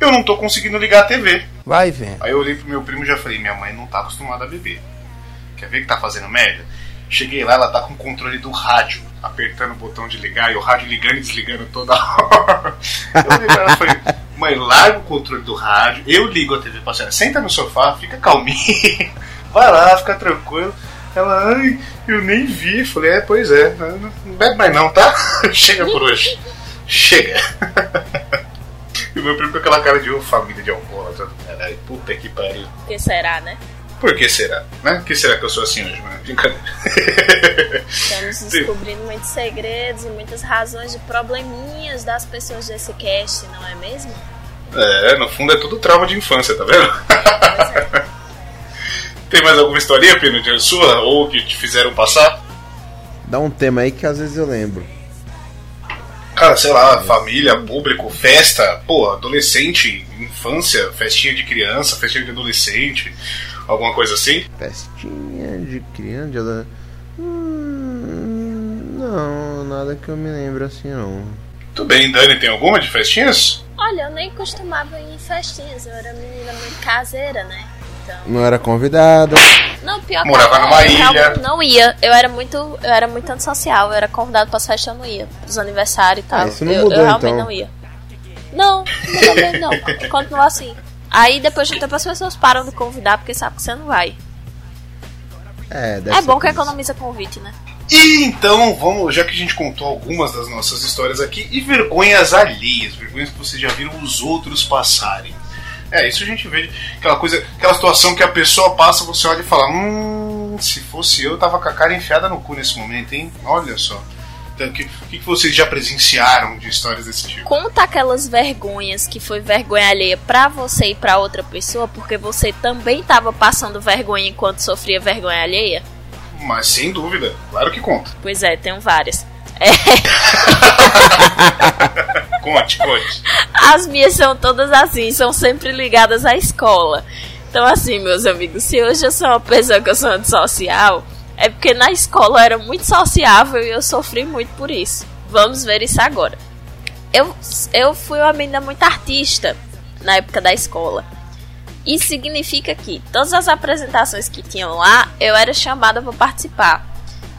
eu não tô conseguindo ligar a TV. Vai vendo. Aí eu olhei pro meu primo e já falei, minha mãe não tá acostumada a beber. Quer ver que tá fazendo merda? Cheguei lá, ela tá com o controle do rádio, apertando o botão de ligar e o rádio ligando e desligando toda hora. Eu olhei pra ela e falei, mãe, larga o controle do rádio, eu ligo a TV pra senhora, senta no sofá, fica calminha, vai lá, fica tranquilo. Ela, ai, eu nem vi. Falei, é, pois é, não bebe mais não, tá? Chega por hoje. Chega. E o meu primo com aquela cara de família de alcoólatra. Caralho, puta que pariu. O que será, né? Por que será? Né? Por que será que eu sou assim hoje, mano? Brincadeira. Estamos descobrindo muitos segredos e muitas razões de probleminhas das pessoas desse cast, não é mesmo? é, no fundo é tudo trauma de infância, tá vendo? Pois é. Tem mais alguma historinha, Pino, de sua? Ou que te fizeram passar? Dá um tema aí que às vezes eu lembro. Cara, sei lá, família, público, festa, pô, adolescente, infância, festinha de criança, festinha de adolescente, alguma coisa assim? Festinha de criança, de ado- Hum, não, nada que eu me lembre assim não. Tudo bem, Dani, tem alguma de festinhas? Olha, eu nem costumava ir em festinhas, eu era menina muito caseira, né? Então. Não era convidada. Não, pior Morava que eu numa eu ilha. realmente não ia. Eu era muito, eu era muito antissocial, eu era convidado pra festas, eu não ia. Pros aniversários e tal. Ah, isso não eu, mudou, eu realmente então. não ia. Não, não mudou mesmo, não. Continua assim. Aí depois de um tempo as pessoas param de convidar porque sabem que você não vai. É, deve É bom que isso. economiza convite, né? E então, vamos, já que a gente contou algumas das nossas histórias aqui, e vergonhas alheias, vergonhas que vocês já viram os outros passarem. É, isso a gente vê, aquela coisa, aquela situação que a pessoa passa, você olha e fala, hum, se fosse eu, eu tava com a cara enfiada no cu nesse momento, hein? Olha só. Então, o que, que que vocês já presenciaram de histórias desse tipo? Conta aquelas vergonhas que foi vergonha alheia pra você e pra outra pessoa, porque você também tava passando vergonha enquanto sofria vergonha alheia? Mas sem dúvida, claro que conta. Pois é, tenho várias. É, Conte, conte. as minhas são todas assim, são sempre ligadas à escola. Então, assim, meus amigos, se hoje eu sou uma pessoa que eu sou antissocial, é porque na escola eu era muito sociável e eu sofri muito por isso. Vamos ver isso agora. Eu, eu fui uma menina muito artista na época da escola. Isso significa que todas as apresentações que tinham lá, eu era chamada para participar.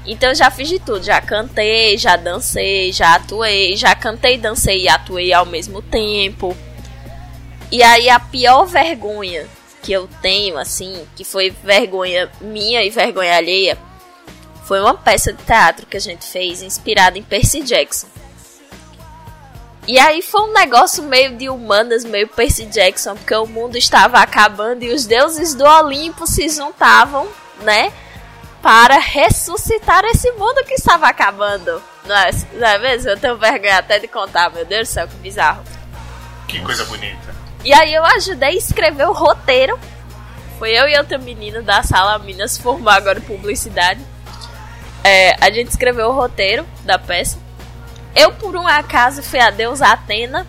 Então eu já fiz de tudo, já cantei, já dancei, já atuei, já cantei, dancei e atuei ao mesmo tempo. E aí a pior vergonha que eu tenho, assim, que foi vergonha minha e vergonha alheia, foi uma peça de teatro que a gente fez inspirada em Percy Jackson. E aí foi um negócio meio de humanas, meio Percy Jackson, porque o mundo estava acabando e os deuses do Olimpo se juntavam, né? Para ressuscitar esse mundo que estava acabando. Não é, não é mesmo? Eu tenho vergonha até de contar, meu Deus do céu, que bizarro. Que coisa bonita. E aí eu ajudei a escrever o roteiro. Foi eu e outra menina da sala Minas formar agora em publicidade. É, a gente escreveu o roteiro da peça. Eu, por um acaso, fui a deusa Atena.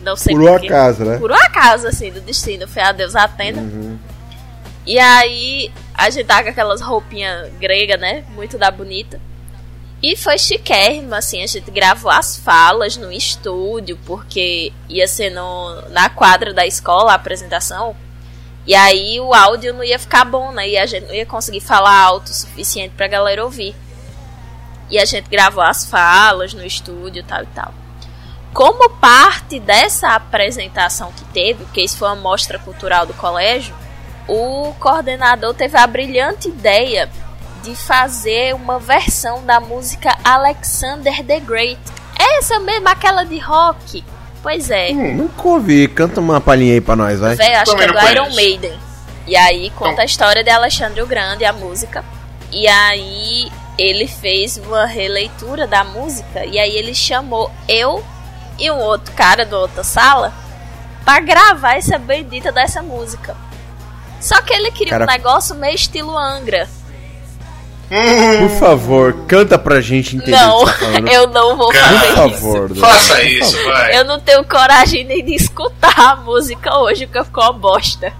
Não sei Por um acaso, né? Por um acaso, assim, do destino. Foi a Deus atenda. E aí, a gente tá com aquelas roupinhas gregas, né? Muito da bonita. E foi chiquérrimo, assim, a gente gravou as falas no estúdio, porque ia ser no, na quadra da escola a apresentação. E aí o áudio não ia ficar bom, né? E a gente não ia conseguir falar alto o suficiente pra galera ouvir. E a gente gravou as falas no estúdio, tal e tal. Como parte dessa apresentação que teve, porque isso foi uma mostra cultural do colégio, o coordenador teve a brilhante ideia de fazer uma versão da música Alexander the Great. Essa mesmo, aquela de rock. Pois é. Hum, nunca ouvi. Canta uma palhinha aí pra nós, vai. Véi, acho que Também é do Iron. Maiden. E aí conta Então- a história de Alexandre o Grande, a música. E aí ele fez uma releitura da música. E aí ele chamou eu e um outro cara da outra sala pra gravar essa bendita dessa música. Só que ele queria Cara- um negócio meio estilo Angra. Por favor, canta pra gente entender não, o que você tá eu não vou fazer Por isso. favor, Dudu. Faça isso, vai. Eu não tenho coragem nem de escutar a música hoje, porque ficou uma bosta.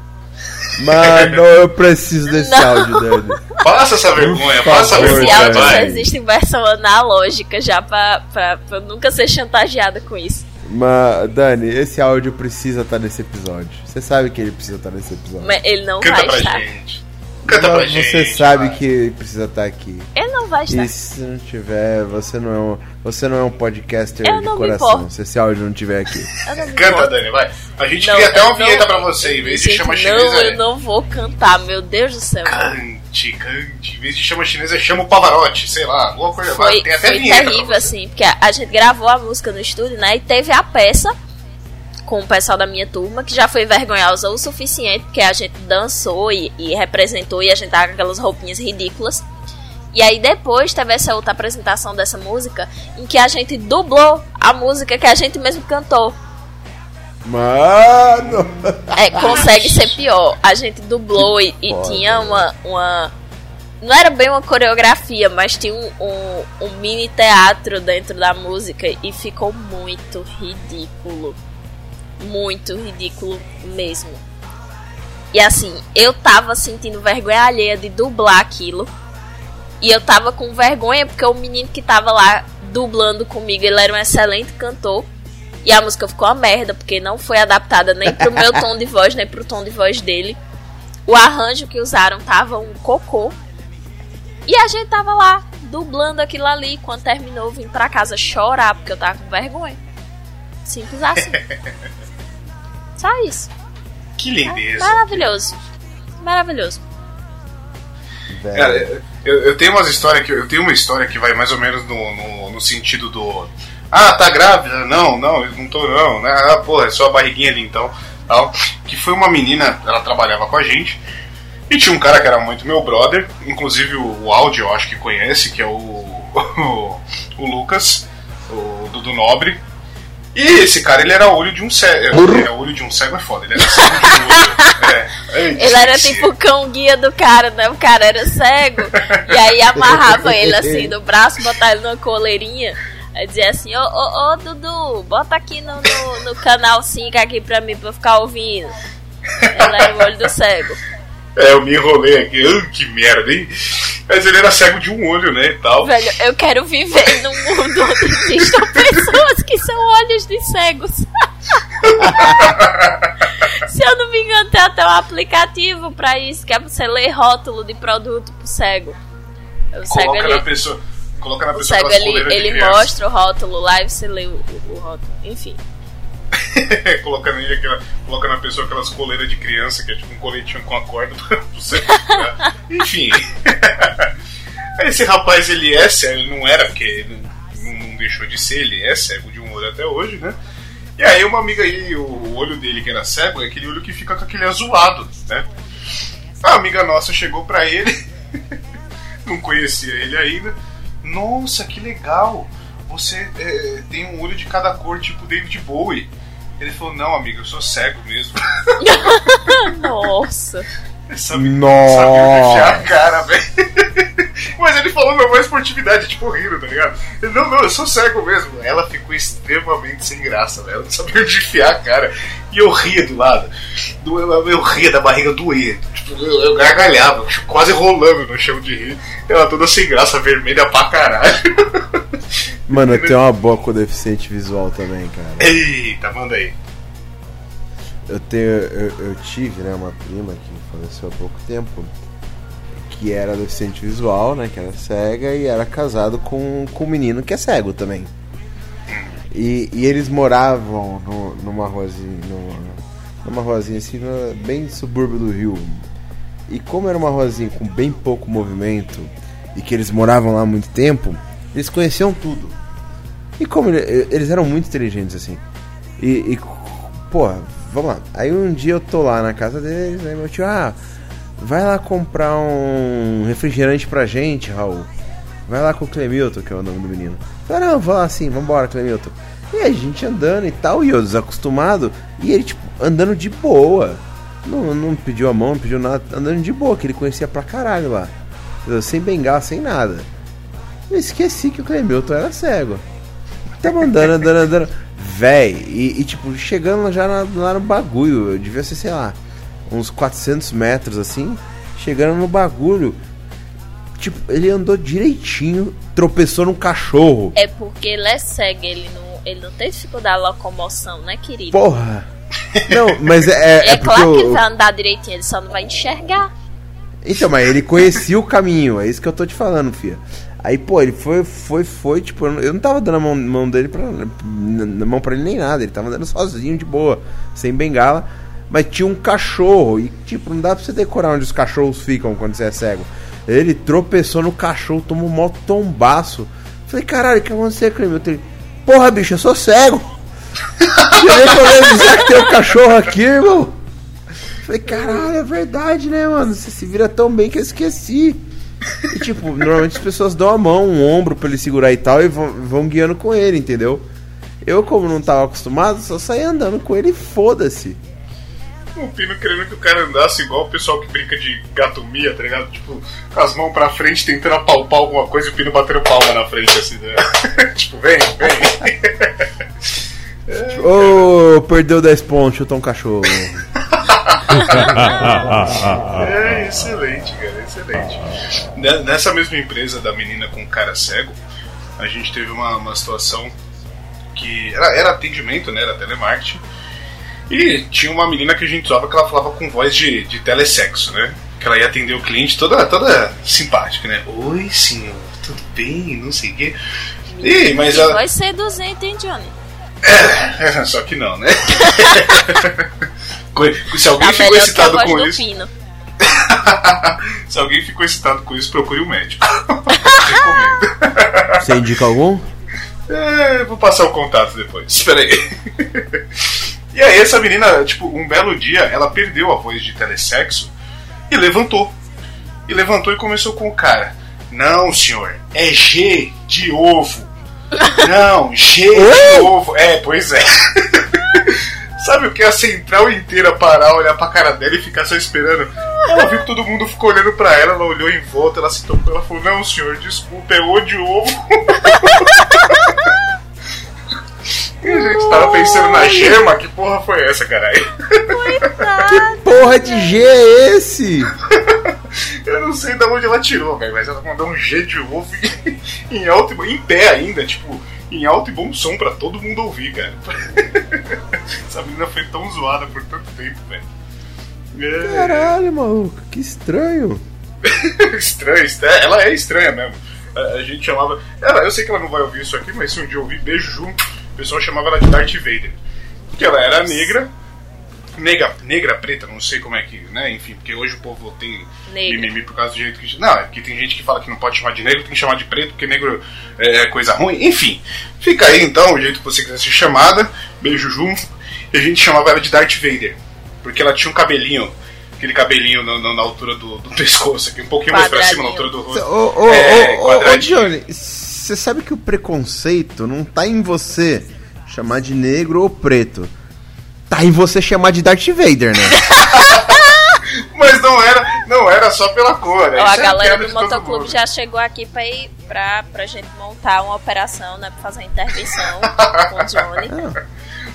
Mano, eu preciso desse Não. áudio, Dani. Passa essa vergonha, Por passa a favor, Esse vergonha, áudio só existe em versão analógica já pra, pra, pra eu nunca ser chantageada com isso. Mas, Dani, esse áudio precisa estar nesse episódio. Você sabe que ele precisa estar nesse episódio. Mas ele não Canta vai pra estar. gente. Canta pra Mas gente. você sabe vai. que ele precisa estar aqui. Ele não vai estar. E se não tiver, você não é um, você não é um podcaster Eu de não coração. Se esse áudio não tiver aqui. Não Canta. Dani, vai. A gente Não, cria até uma vinheta não- pra você, em vez de Gente, chama não, chinesa. eu não vou cantar, meu Deus do céu. Cante, cante. Em vez de chama chinesa, chama o Pavarotti, sei lá, alguma coisa. Foi, vai, tem até foi terrível, assim, porque a, a gente gravou a música no estúdio, né? E teve a peça com o pessoal da minha turma, que já foi vergonhosa o suficiente, porque a gente dançou e, e representou e a gente tava com aquelas roupinhas ridículas. E aí depois teve essa outra apresentação dessa música, em que a gente dublou a música que a gente mesmo cantou. Mano! É, consegue ser pior. A gente dublou e, e tinha uma, uma. Não era bem uma coreografia, mas tinha um, um, um mini teatro dentro da música e ficou muito ridículo. Muito ridículo mesmo. E assim, eu tava sentindo vergonha alheia de dublar aquilo. E eu tava com vergonha porque o menino que tava lá dublando comigo, ele era um excelente cantor. E a música ficou uma merda, porque não foi adaptada nem pro meu tom de voz, nem pro tom de voz dele. O arranjo que usaram tava um cocô. E a gente tava lá, dublando aquilo ali. Quando terminou, eu vim pra casa chorar, porque eu tava com vergonha. Simples assim. Só isso. Que lindeza. Maravilhoso. Maravilhoso. Cara, eu, eu tenho umas histórias que eu tenho uma história que vai mais ou menos no, no, no sentido do ah tá grávida? Não não eu não tô não né? Ah porra é só a barriguinha ali então tal. Que foi uma menina ela trabalhava com a gente e tinha um cara que era muito meu brother inclusive o, o áudio eu acho que conhece que é o o, o Lucas o Dudu Nobre. E esse cara ele era olho de um cego ele era olho de um cego é foda ele era cego de um olho é, Ele era tipo o cão guia do cara, né? O cara era cego. E aí amarrava ele assim no braço, botava ele numa coleirinha. Aí dizia assim, ô, ô, ô Dudu, bota aqui no, no, no canal 5 aqui pra mim, pra eu ficar ouvindo. Ele era o olho do cego. É, eu me enrolei aqui, ah, que merda, hein? Mas ele era cego de um olho, né, e tal. Velho, eu quero viver num mundo onde existam pessoas que são olhos de cegos. Se eu não me engano, tem até um aplicativo pra isso, que é pra você ler rótulo de produto pro cego. O cego, Coloca ele, na pessoa, coloca na o pessoa cego ele, ele mostra o rótulo lá e você lê o, o- o rótulo. Enfim. coloca, nele aquela, coloca na pessoa aquelas coleiras de criança, que é tipo um coletinho com a corda pro cego tirar. Enfim. Esse rapaz, ele é cego, ele não era, porque ele não, não deixou de ser, ele é cego de um olho até hoje, né? E aí uma amiga aí, o, o olho dele que era cego, é aquele olho que fica com aquele azulado, né? A amiga nossa chegou pra ele, não conhecia ele ainda. Nossa, que legal! Você é, tem um olho de cada cor, tipo David Bowie. Ele falou, não, amiga, eu sou cego mesmo. Nossa. Sabe, Nossa. sabia enfiar a cara, velho. Mas ele falou na maior esportividade, tipo, rindo, tá ligado? Ele, não, não, eu sou cego mesmo. Ela ficou extremamente sem graça, velho. Ela não sabia onde enfiar a cara. E eu ria do lado. Do- Eu, eu ria da barriga doer. Eu, eu gargalhava, quase rolando no chão de rir. Ela toda sem graça, vermelha pra caralho. Mano, eu tenho uma boa com deficiente visual também, cara. Eita, manda aí. Eu tenho. Eu, eu tive, né, uma prima que faleceu há pouco tempo. Que era deficiente visual, né? Que era cega e era casado com, com um menino que é cego também. E, e eles moravam no- numa ruazinha. Numa, numa ruazinha assim, no- bem subúrbio do Rio. E como era uma ruazinha com bem pouco movimento e que eles moravam lá há muito tempo, eles conheciam tudo. E como ele- eles eram muito inteligentes assim. E, e pô, vamos lá. Aí um dia eu tô lá na casa deles, aí meu tio, ah, vai lá comprar um refrigerante pra gente, Raul. Vai lá com o Clemilton, que é o nome do menino. Falei, não, vou lá assim, vambora, Clemilton. E a gente andando e tal, e eu desacostumado, e ele, tipo, andando de boa. Não, não pediu a mão, não pediu nada, andando de boa, que ele conhecia pra caralho lá. Sem bengala, sem nada. Eu esqueci que o Clemilton era cego. Tava andando, andando, andando. Véi, e, e, tipo, chegando já na- lá no bagulho, eu devia ser, sei lá, uns 400 metros assim. Chegando no bagulho, tipo, ele andou direitinho, tropeçou num cachorro. É porque ele é cego, ele não, ele não tem dificuldade de locomoção, né, querido? Porra! Não, mas é. É, é é claro que ele eu- vai andar direitinho, ele só não vai enxergar. Então, mas ele conhecia o caminho, é isso que eu tô te falando, fia. Aí, pô, ele foi, foi, foi, tipo, eu não- tava dando a mão, mão dele pra. na mão pra ele nem nada, ele tava andando sozinho, de boa, sem bengala. Mas tinha um cachorro, e tipo, não dá pra você decorar onde os cachorros ficam quando você é cego. Ele tropeçou no cachorro, tomou um mó tombaço. Falei, caralho, o que aconteceu, Clemilton? Ele, porra, bicho, eu sou cego. Nem pra avisar que tem um cachorro aqui, irmão. Falei, caralho, é verdade, né, mano? Você se vira tão bem que eu esqueci. E, tipo, normalmente as pessoas dão a mão, um ombro pra ele segurar e tal, e vão, vão guiando com ele, entendeu? Eu, como não tava acostumado, só saí andando com ele e foda-se. O Pino querendo que o cara andasse igual o pessoal que brinca de gato mia, tá ligado? Tipo, com as mãos pra frente tentando apalpar alguma coisa e o Pino batendo palma na frente, assim, né? tipo, vem, vem. Ô, perdeu 10 pontos, chutou um cachorro. É, excelente, cara, excelente. Ne- Nessa mesma empresa da menina com cara cego, a gente teve uma, uma situação que era, era atendimento, né? Era telemarketing. E tinha uma menina que a gente usava que ela falava com voz de, de telesexo, né? Que ela ia atender o cliente toda, toda simpática, né? Oi, senhor, tudo bem? Não sei o quê. Ih, mas Que ela. voz seduzente, hein, Johnny? É, só que não, né? Se alguém Tá ficou excitado com isso. Se alguém ficou excitado com isso, procure um médico. Recomendo. Você indica algum? É, vou passar o contato depois. Espera aí. E aí essa menina, tipo, um belo dia, ela perdeu a voz de telesexo e levantou. E levantou e começou com o cara. Não, senhor, é G de ovo. Não, G de ovo. É, pois é. Sabe o que? A central inteira parar, olhar pra cara dela e ficar só esperando. Ela viu que todo mundo ficou olhando pra ela, ela olhou em volta, ela se tocou, ela falou, não senhor, desculpa, é o de ovo. E a gente tava pensando na gema, que porra foi essa, caralho? Porra de G é esse? Eu não sei de onde ela tirou, velho, mas ela mandou um G de ovo em, em alto e bom- em pé ainda, tipo, em alto e bom som pra todo mundo ouvir, cara. Essa menina foi tão zoada por tanto tempo, velho. É, Caralho, maluco, que estranho. estranho, estranho, ela é estranha mesmo. A, gente chamava. Ela, eu sei que ela não vai ouvir isso aqui, mas se um dia eu ouvir beijo junto, pessoal chamava ela de Darth Vader. Porque ela era negra, negra, negra preta, não sei como é que, né? Enfim, porque hoje o povo tem Negra. mimimi por causa do jeito que. Não, é porque tem gente que fala que não pode chamar de negro, tem que chamar de preto, porque negro é coisa ruim. Enfim, fica aí então, o jeito que você quiser ser chamada, beijo junto. E a gente chamava ela de Darth Vader, porque ela tinha um cabelinho. Aquele cabelinho na, na- na altura do, do pescoço, aqui um pouquinho mais pra cima, na altura do rosto. Ô, ô, É, ô, ô, ô, quadradinho. Johnny, você sabe que o preconceito não tá em você chamar de negro ou preto. Tá em você chamar de Darth Vader, né? Mas não era, não era só pela cor. Ó, a é galera do motoclube já chegou aqui pra, ir, pra, pra gente montar uma operação, né? Pra fazer uma intervenção com o Johnny.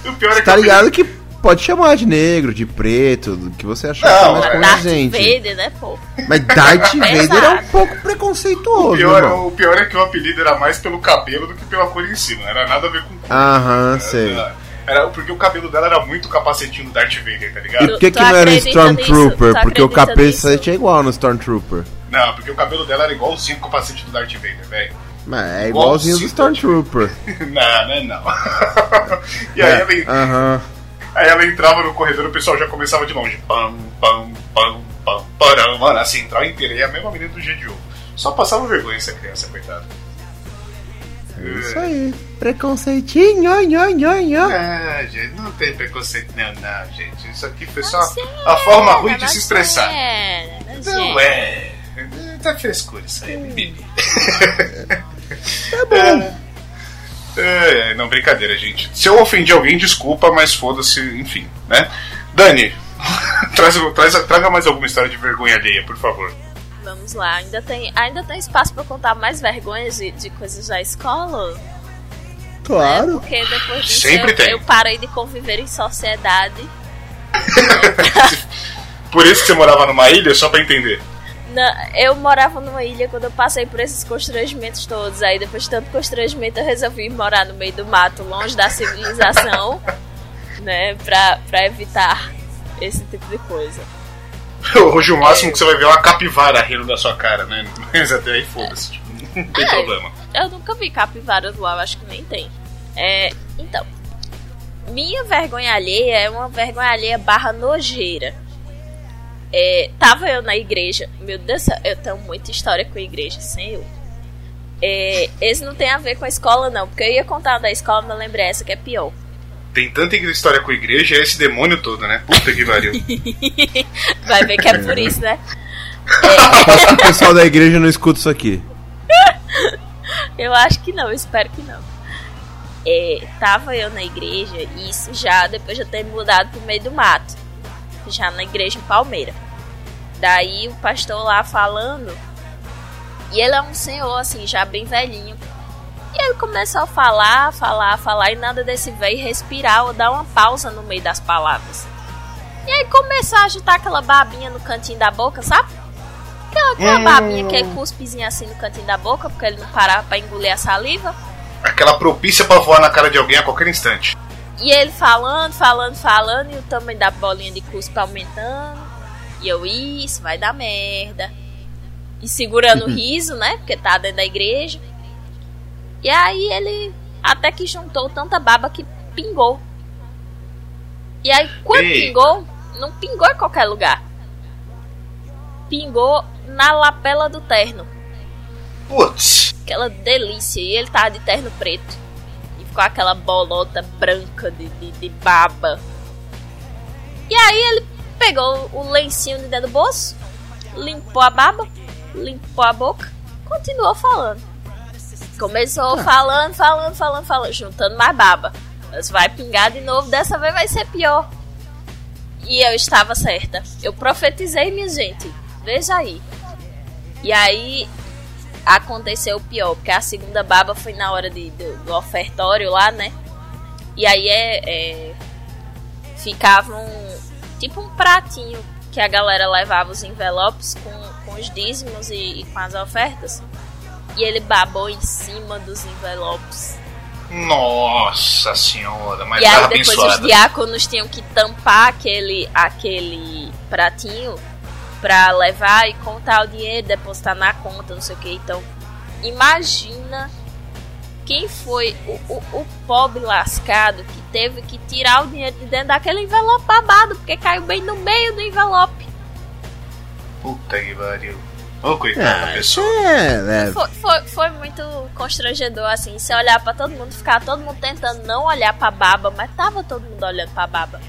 O pior é que Tá eu ligado que pode chamar de negro, de preto, do que você achar Não, que é é. mais Darth condizente. Vader, né, pô? Mas Darth Vader é um pouco O preconceituoso, pior, irmão. o pior é que o apelido era mais pelo cabelo do que pela cor em si, não era nada a ver com cor. Aham, sei. Era, era porque o cabelo dela era muito capacetinho do Darth Vader, tá ligado? E por que, que não era um? Stormtrooper? Porque o capacete nisso? é igual no Stormtrooper. Não, porque o cabelo dela era igualzinho com o capacete do Darth Vader, velho. Mas é igualzinho do Stormtrooper. não, não é não. e aí, É, ela, Aham. Aí ela entrava no corredor e o pessoal já começava de longe. Pam, pam, pam, pam, param. Mano, assim, entrava inteira. E a mesma menina do dia de hoje. Só passava vergonha essa criança, coitada. É isso aí. Preconceitinho, nho, nho, nho. Ah, gente, não tem preconceito não, não, gente. Isso aqui foi só a forma ruim de se expressar. É, Não é. Tá frescura isso aí, bebê. Tá bom. É, é, não, brincadeira, gente. Se eu ofendi alguém, desculpa, mas foda-se, enfim, né? Dani, traz, traz, traga mais alguma história de vergonha alheia, por favor. Vamos lá, ainda tem, ainda tem espaço pra contar mais vergonhas de, de coisas da escola? Claro. Porque depois disso Sempre eu, tem. eu parei de conviver em sociedade. Por isso que você morava numa ilha, só pra entender. Na- eu morava numa ilha quando eu passei por esses constrangimentos todos. Aí depois de tanto constrangimento eu resolvi morar no meio do mato, longe da civilização, né? Pra, pra evitar esse tipo de coisa. Hoje o máximo que você vai ver é uma capivara rindo da sua cara, né? Mas até aí foda-se, tipo, não tem Ah, problema. Eu nunca vi capivaras lá, eu acho que nem tem. É, então, minha vergonha alheia é uma vergonha alheia barra nojeira. É, tava eu na igreja, meu Deus, do céu, eu tenho muita história com a igreja, senhor. É, esse não tem a ver com a escola, não, porque eu ia contar da escola, mas eu lembrei essa que é pior. Tem tanta história com a igreja, é esse demônio todo, né? Puta que pariu. Vai ver que é por isso, né? Que o pessoal da igreja não escuta isso aqui. Eu acho que não, espero que não. É, tava eu na igreja, e isso já depois de eu ter mudado pro meio do mato. Já na igreja em Palmeira. Daí o pastor lá falando. E ele é um senhor, assim, já bem velhinho. E ele começou a falar, falar, falar, e nada desse velho respirar ou dar uma pausa no meio das palavras. E aí começou a agitar aquela babinha no cantinho da boca, sabe? Aquela, aquela babinha que é cuspezinha assim no cantinho da boca, porque ele não parava pra engolir a saliva. Aquela propícia pra voar na cara de alguém a qualquer instante. E ele falando, falando, falando, e o tamanho da bolinha de cuspe aumentando. E eu, isso, vai dar merda. E segurando o riso, né? Porque tá dentro da igreja. E aí ele até que juntou tanta baba que pingou. E aí quando Ei. pingou, não pingou em qualquer lugar. Pingou na lapela do terno. Putz. Aquela delícia. E ele tava de terno preto. Ficou aquela bolota branca de, de, de baba. E aí ele pegou o lencinho de dentro do bolso, limpou a baba, limpou a boca, continuou falando. Começou falando, falando, falando, falando, juntando mais baba. Mas vai pingar de novo, dessa vez vai ser pior. E eu estava certa. Eu profetizei, minha gente. Veja aí. E aí aconteceu o pior, porque a segunda baba foi na hora de, do, do ofertório lá, né? E aí é, é ficava um tipo um pratinho que a galera levava os envelopes com, com os dízimos e, e com as ofertas. E ele babou em cima dos envelopes. Nossa senhora, mas e aí depois os abençoada. diáconos tinham que tampar aquele, aquele pratinho pra levar e contar o dinheiro, depositar na conta, não sei o que. Então, imagina quem foi o, o, o pobre lascado que teve que tirar o dinheiro de dentro daquele envelope babado, porque caiu bem no meio do envelope. Puta que pariu. Ô, coitada da Ah, pessoa. é, né? Foi, foi, foi muito constrangedor, assim, você olhar pra todo mundo, ficar todo mundo tentando não olhar pra baba, mas tava todo mundo olhando pra baba.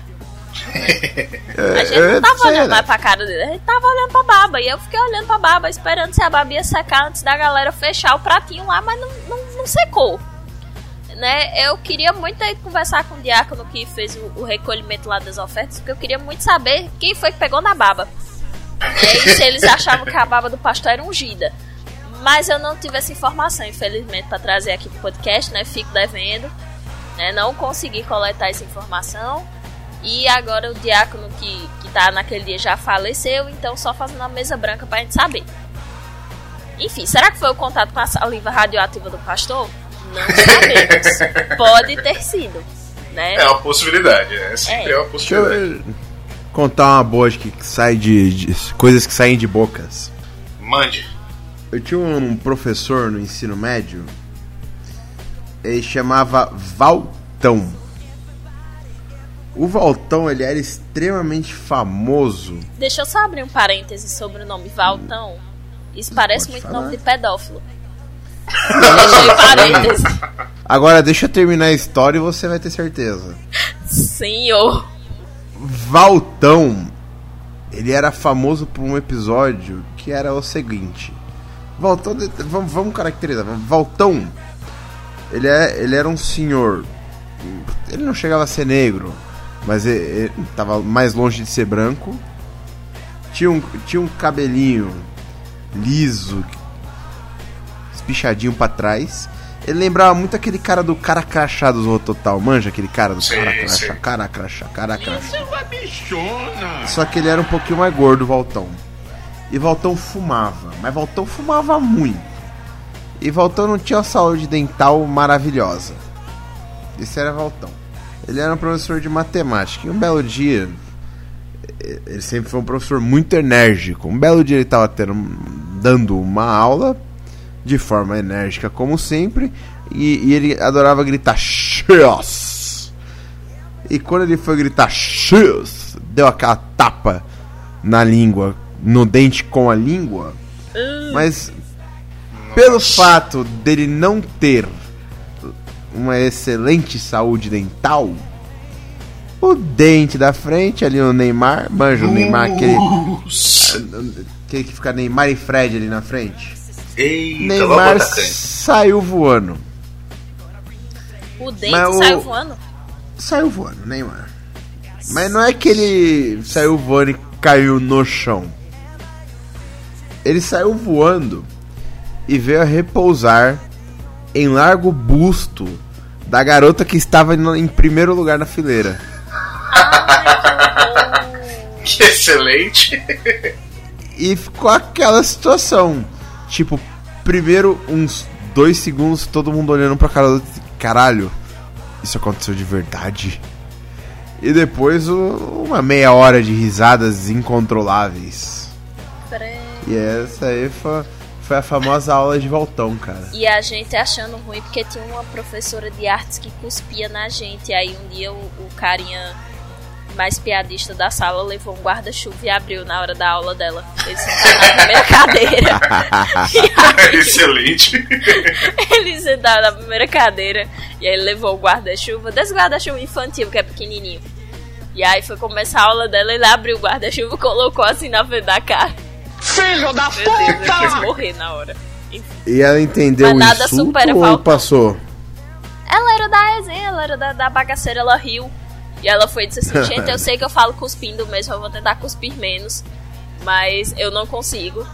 A gente não tava olhando mais pra cara dele, a gente tava olhando pra baba. E eu fiquei olhando pra baba, esperando se a baba ia secar antes da galera fechar o pratinho lá, mas não, não, não secou. Né? Eu queria muito conversar com o diácono que fez o, o recolhimento lá das ofertas, porque eu queria muito saber quem foi que pegou na baba. É, e se eles achavam que a baba do pastor era ungida. Mas eu não tive essa informação, infelizmente, para trazer aqui pro podcast, né? Fico devendo. Né? Não consegui coletar essa informação. E agora o diácono que, que tá naquele dia já faleceu, então só fazendo a mesa branca pra gente saber. Enfim, será que foi o contato com a saliva radioativa do pastor? Não sabemos. Pode ter sido, né? É uma possibilidade, é sempre é, uma Deixa eu possibilidade. contar uma boa que sai de, de- coisas que saem de bocas. Mande. Eu tinha um professor no ensino médio. Ele chamava Valtão. O Valtão ele era extremamente famoso. Deixa eu só abrir um parêntese sobre o nome Valtão. Isso parece Pode muito falar. nome de pedófilo. Parêntese. Agora deixa eu terminar a história e você vai ter certeza. Senhor. Valtão, ele era famoso por um episódio que era o seguinte. Valtão, vamos, vamos caracterizar. Valtão, ele, é, ele era um senhor. Ele não chegava a ser negro, mas ele, ele tava mais longe de ser branco. Tinha um, tinha um cabelinho liso, espichadinho pra trás. Ele lembrava muito aquele cara do cara crachá do Total. Manja aquele cara do Sim, cara crachá, sim. cara crachá, cara crachá. Só que ele era um pouquinho mais gordo, Valtão. E Valtão fumava, mas Valtão fumava muito. E Valtão não tinha uma saúde dental maravilhosa. Esse era Valtão. Ele era um professor de matemática. E um belo dia, ele sempre foi um professor muito enérgico. Um belo dia ele estava dando uma aula de forma enérgica, como sempre. E, e ele adorava gritar X. E quando ele foi gritar X, deu aquela tapa na língua, no dente com a língua. Mas pelo fato dele não ter uma excelente saúde dental, o dente da frente, ali o Neymar, manja o Neymar, aquele, aquele que fica Neymar e Fred ali na frente. Eita, o Neymar saiu voando. O dente Mas o- saiu voando. Saiu voando, Neymar. Mas não é que ele saiu voando e caiu no chão. Ele saiu voando e veio a repousar em largo busto da garota que estava no- em primeiro lugar na fileira. Que excelente. E ficou aquela situação. Tipo, primeiro uns dois segundos todo mundo olhando pra cara do outro. Caralho, isso aconteceu de verdade. E depois o- uma meia hora de risadas incontroláveis. E essa aí foi, foi a famosa aula de voltão, cara. E a gente achando ruim porque tinha uma professora de artes que cuspia na gente. E aí um dia o, o carinha mais piadista da sala levou um guarda-chuva e abriu na hora da aula dela. Ele sentou na primeira cadeira. aí excelente. ele sentava na primeira cadeira e aí ele levou o guarda-chuva, desse guarda-chuva infantil que é pequenininho. E aí foi começar a aula dela, ele abriu o guarda-chuva e colocou assim na frente da cara. Filho da Meu Deus, eu quis morrer na hora. Enfim. E ela entendeu Mas o nada insulto supera ou Falcão. passou? Ela era da resenha, ela era da, da bagaceira, ela riu. E ela foi e disse assim, gente, eu sei que eu falo cuspindo mesmo, eu vou tentar cuspir menos. Mas eu não consigo.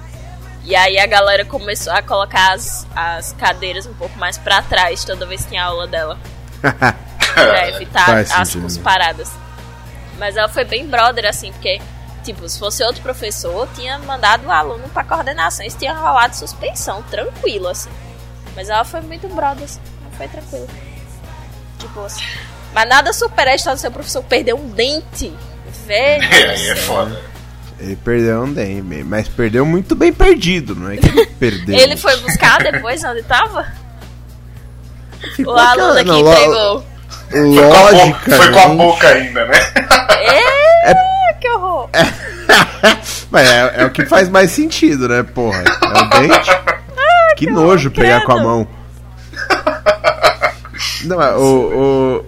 E aí a galera começou a colocar as, as cadeiras um pouco mais pra trás toda vez que tinha aula dela. pra evitar Faz as sentido. cusparadas. Mas ela foi bem brother, assim, porque, tipo, se fosse outro professor, tinha mandado o aluno pra coordenação, isso tinha rolado suspensão, tranquilo, assim. Mas ela foi muito brother, assim, não foi tranquilo. De boa, assim. Mas nada supera a história do seu professor perder um dente. Velho. É, aí é foda. Ele perdeu um dente, mas perdeu muito bem perdido, não é que ele perdeu. Ele foi buscar depois onde tava? Ficou O aluno aquela- aqui lo- entregou. Lógica. Foi com a boca ainda, né? É, que horror. Mas é, é o que faz mais sentido, né, porra? É o dente. que nojo pegar com a mão. Não, o, o-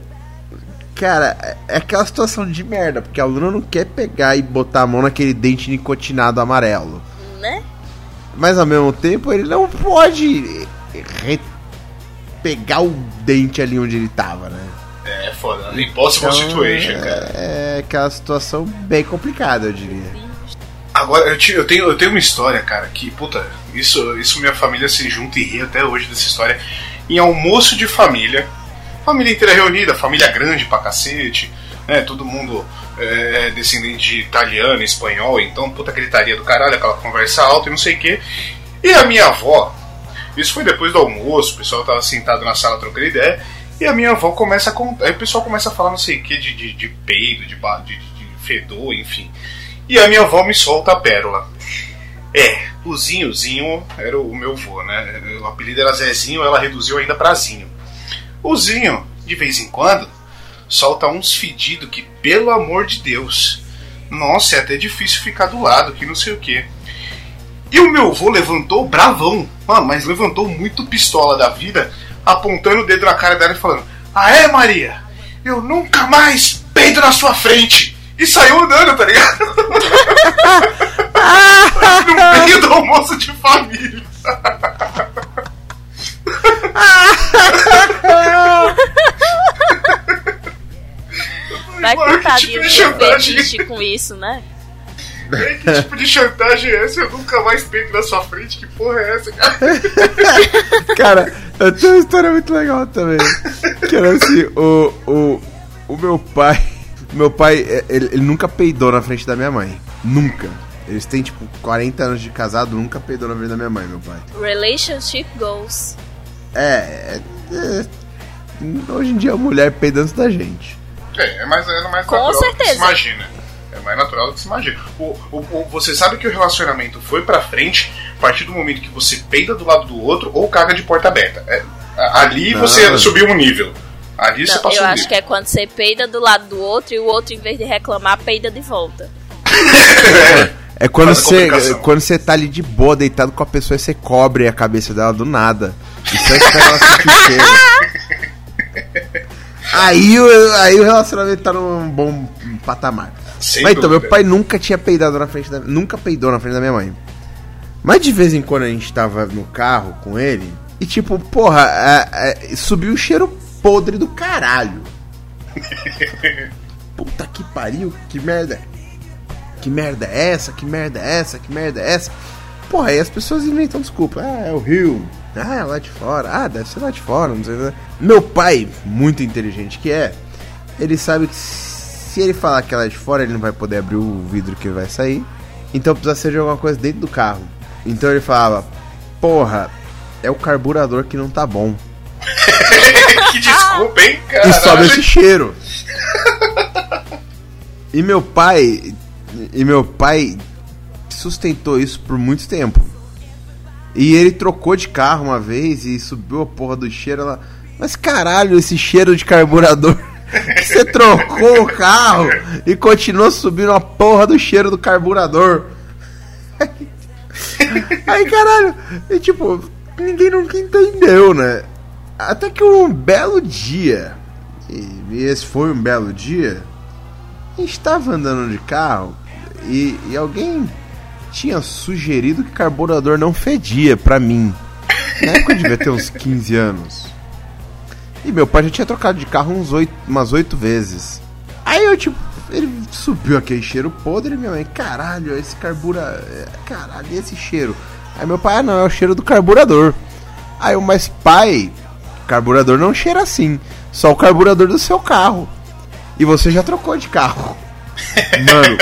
Cara, é- é aquela situação de merda, porque a aluna não quer pegar e botar a mão naquele dente nicotinado amarelo. Né? Mas ao mesmo tempo ele não pode re- pegar o dente ali onde ele tava, né? É foda. Impossible Então, situation, cara. É, é aquela situação bem complicada, eu diria. Agora, eu, te- eu tenho, eu tenho uma história, cara, que, puta, isso, isso minha família se junta e ri até hoje dessa história. Em almoço de família, família inteira reunida, família grande pra cacete, né? Todo mundo é, descendente de italiano, espanhol, então, puta gritaria do caralho, aquela conversa alta e não sei o quê. E a minha avó, isso foi depois do almoço, o pessoal tava sentado na sala trocando ideia, e a minha avó começa a contar, aí o pessoal começa a falar não sei o que de, de, de peido, de, de, de fedor, enfim. E a minha avó me solta a pérola. É, o Zinhozinho era o meu avô, né? O apelido era Zezinho, ela reduziu ainda pra Zinho. O Zinho, de vez em quando, solta uns fedidos que, pelo amor de Deus, nossa, é até difícil ficar do lado, que não sei o que. E o meu avô levantou bravão, mano, mas levantou muito pistola da vida, apontando o dedo na cara dela e falando: Ah, é, Maria? Eu nunca mais peido na sua frente! E saiu andando, tá ligado? no meio do almoço de família. Vai Mano, que tipo chantagem? fetiche com isso, né? Que tipo de chantagem é essa? Eu nunca mais peito na sua frente? Que porra é essa, cara? Cara, eu tenho uma história muito legal também. Que era assim, o, o, o meu pai. Meu pai, é, ele, ele nunca peidou na frente da minha mãe. Nunca. Eles têm, tipo, 40 anos de casado, nunca peidou na frente da minha mãe, meu pai. Relationship goals. É, é, é, Hoje em dia a mulher peida antes da gente. É, é mais, é mais Com natural do que se certeza. imagina. É mais natural do que se imagina. O, o, o- você sabe que o relacionamento foi pra frente partir do momento que você peida do lado do outro ou caga de porta aberta. É, ali Não. você subiu um nível. Ali você Não, passou eu um acho nível. que é quando você peida do lado do outro e o outro, em vez de reclamar, peida de volta. É quando Faz a você, quando você tá ali de boa, deitado com a pessoa e você cobre a cabeça dela do nada. E só espera ela. Aí, o- aí o relacionamento tá num bom patamar. Sem Mas então, meu dúvida. pai nunca tinha peidado na frente da. Nunca peidou na frente da minha mãe. Mas de vez em quando a gente tava no carro com ele. E tipo, porra, é, é, subiu um cheiro podre do caralho. Puta que pariu, que merda. Que merda é essa? Que merda é essa? Que merda é essa? Porra, aí as pessoas inventam desculpa. Ah, é o rio. Ah, é lá de fora. Ah, deve ser lá de fora. Não sei. o que. Meu pai, muito inteligente que é, ele sabe que se ele falar que é lá de fora, ele não vai poder abrir o vidro que vai sair. Então precisa ser de alguma coisa dentro do carro. Então ele falava: Porra, é o carburador que não tá bom. que desculpa, hein, cara? E sobe esse cheiro. E meu pai. E meu pai sustentou isso por muito tempo. E ele trocou de carro uma vez e subiu a porra do cheiro. Ela, Mas caralho, esse cheiro de carburador. Você trocou o carro e continuou subindo a porra do cheiro do carburador. Aí caralho, e tipo, ninguém nunca entendeu, né? Até que um belo dia, e esse foi um belo dia, a gente tava andando de carro e, e alguém tinha sugerido que carburador não fedia pra mim. Na época eu devia ter uns 15 anos. E meu pai já tinha trocado de carro uns oito, umas oito vezes. Aí eu, tipo, ele subiu aquele cheiro podre minha mãe, caralho, esse carbura. Caralho, esse cheiro? Aí meu pai, ah não, é o cheiro do carburador. Aí eu, mas pai, carburador não cheira assim. Só o carburador do seu carro. E você já trocou de carro. Mano,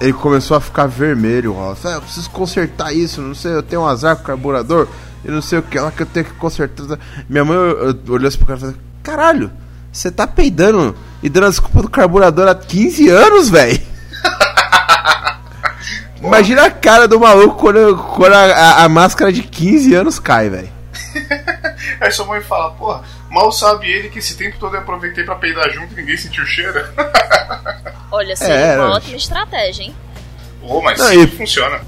ele começou a ficar vermelho, Ross. Ah, eu preciso consertar isso, não sei, eu tenho um azar com o carburador, e não sei o que lá que eu tenho que consertar. Minha mãe eu- eu olhou assim pro cara e falou: Caralho, você tá peidando e dando a desculpa do carburador há 15 anos, velho. Imagina a cara do maluco quando, quando a, a- a máscara de 15 anos cai, velho. Aí sua mãe fala, porra, mal sabe ele que esse tempo todo eu aproveitei pra peidar junto e ninguém sentiu o cheiro. Olha, seria É, uma não. ótima estratégia, hein? Ô, mas Não, sim, e- funciona.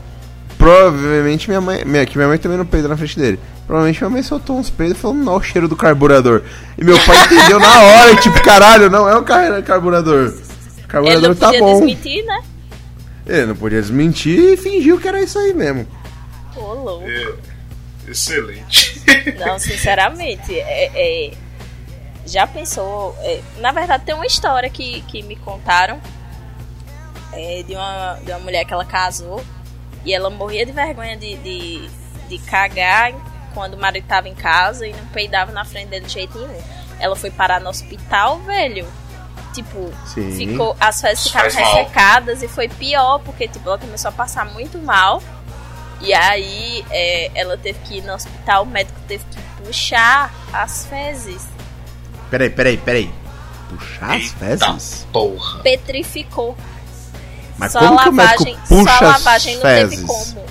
Provavelmente minha mãe. Minha, que minha mãe também não peidou na frente dele. Provavelmente minha mãe soltou uns peidos falando, não, o cheiro do carburador. E meu pai entendeu na hora, tipo, caralho, não é o car- carburador. O Ele carburador não tá podia bom. desmentir, né? Ele não podia desmentir e fingiu que era isso aí mesmo. Pô, louco. É, excelente. Não, sinceramente, é, é- já pensou. é, na verdade, tem uma história que, que me contaram é, de, uma, de uma mulher que ela casou E ela morria de vergonha de, de, de cagar quando o marido tava em casa e não peidava na frente dele de jeito nenhum. Ela foi parar no hospital, velho. Tipo, Sim. ficou, as fezes ficaram ressecadas e foi pior, porque tipo, ela começou a passar muito mal. E aí é, ela teve que ir no hospital, o médico teve que puxar as fezes. Peraí, peraí, peraí. Puxar as Eita fezes? porra. Petrificou. Mas só como a que o médico lavagem, puxa só lavagem não teve fezes? como.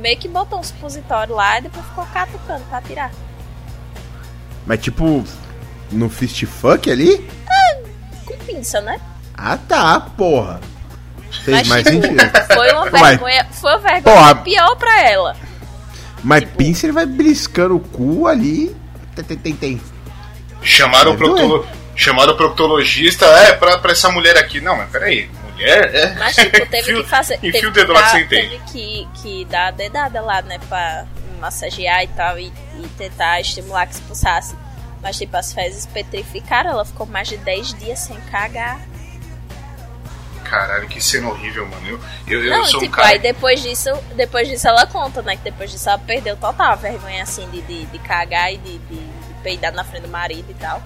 Meio que botou um supositório lá e depois ficou catucando pra tirar. Mas tipo, no fist fuck ali? Com pinça, né? Ah tá, porra. Fez Mas, mais tipo, sentido. Foi uma Mas- vergonha, foi uma vergonha Porra. pior pra ela. Mas tipo- pinça ele vai beliscando o cu ali. Tem, tem, tem, tem. Chamaram o, Deve proctolo... Chamaram o proctologista, é, pra, pra essa mulher aqui. Não, mas peraí, mulher? É. Mas, tipo, teve que fazer. Teve que, lá que dar, você entende. teve que, que dar a dedada lá, né? Pra massagear e tal. E, e tentar estimular que expulsasse. Mas, tipo, as fezes petrificaram. Ela ficou mais de 10 dias sem cagar. Caralho, que cena horrível, mano. Eu, eu, eu Não, sou e, um tipo, cara. aí depois disso, depois disso ela conta, né? Que depois disso ela perdeu total a vergonha, assim, de, de, de cagar e de, de, de peidar na frente do marido e tal.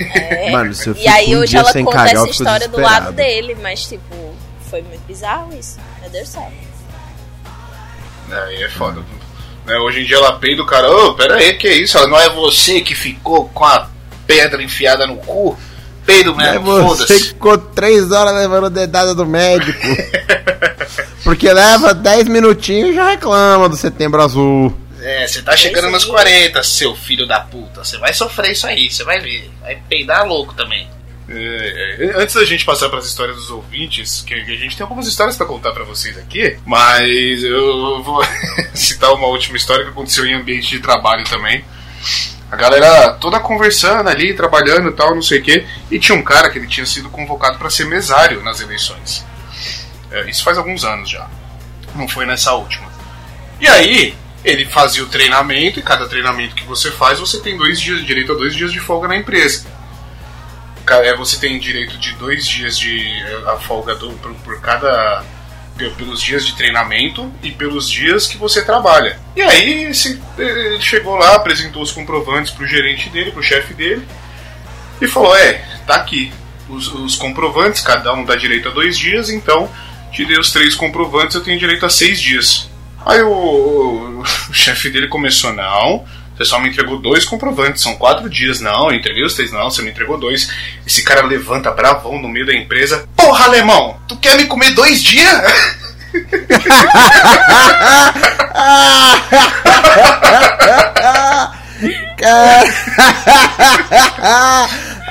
É, Mano, se eu e fico aí um hoje dia ela sem conta essa história do lado dele, mas, tipo, foi muito bizarro isso. Meu Deus do céu. Aí é foda. Né, hoje em dia ela peida o cara, ô, pera aí, que isso? Não é você que ficou com a pedra enfiada no cu? Peido É mesmo, você que foda-se. ficou três horas levando dedada do médico. Porque leva 10 minutinhos e já reclama do setembro azul. É, você tá chegando Esse nos aí. 40, seu filho da puta. Você vai sofrer isso aí, você vai ver. Vai peidar louco também. É, antes da gente passar para as histórias dos ouvintes, que que a gente tem algumas histórias para contar para vocês aqui, mas eu vou citar uma última história que aconteceu em ambiente de trabalho também. A galera toda conversando ali, trabalhando e tal, não sei o quê. E tinha um cara que ele tinha sido convocado para ser mesário nas eleições. É, isso faz alguns anos já. Não foi nessa última. E aí, ele fazia o treinamento, e cada treinamento que você faz, você tem dois dias, direito a dois dias de folga na empresa. É, Você tem direito de dois dias de é, a folga do, por, por cada. pe- pelos dias de treinamento e pelos dias que você trabalha. E aí ele chegou lá, apresentou os comprovantes pro gerente dele, pro chefe dele, e falou: É, tá aqui. Os, os comprovantes, cada um dá direito a dois dias, então te dei os três comprovantes, eu tenho direito a seis dias. Aí o, o- o chefe dele começou, não, você só me entregou dois comprovantes, são quatro dias. Não, eu entreguei os três, não, você me entregou dois. Esse cara levanta bravão no meio da empresa. Porra, alemão, tu quer me comer dois dias?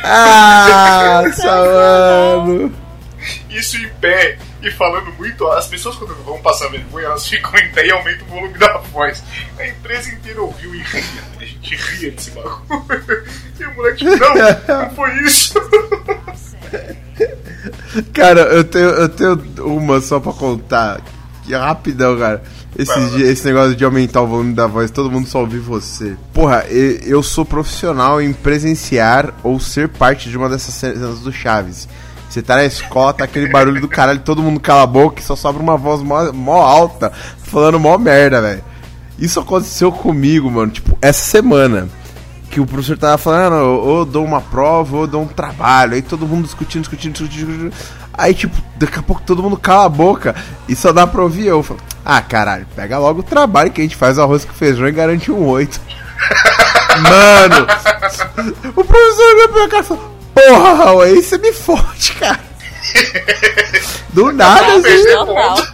ah, mano. Isso em pé e falando muito. As pessoas quando vão passar vergonha, elas ficam em pé e aumentam o volume da voz. A empresa inteira ouviu e ria. A gente ria desse bagulho. E o moleque, não, não foi isso. Cara, eu tenho, eu tenho uma só pra contar. Que é rapidão, cara. Esse, dia- esse negócio de aumentar o volume da voz, todo mundo só ouvir você. Porra, e- eu sou profissional em presenciar ou ser parte de uma dessas cenas do Chaves. Você tá na escola, tá aquele barulho do caralho, todo mundo cala a boca e só sobra uma voz mó, mó alta, falando mó merda, velho. Isso aconteceu comigo, mano, tipo, essa semana. Que o professor tava falando, "Ah, ou dou uma prova, ou dou um trabalho. Aí todo mundo discutindo, discutindo, discutindo. discutindo. Aí, tipo, daqui a pouco todo mundo cala a boca e só dá pra ouvir eu. Falo, ah, caralho, pega logo o trabalho que a gente faz arroz com feijão e garante um 8. Mano, o professor olhou pra minha cara e falou, porra, Raul, aí você me fode, cara. Do nada, assim.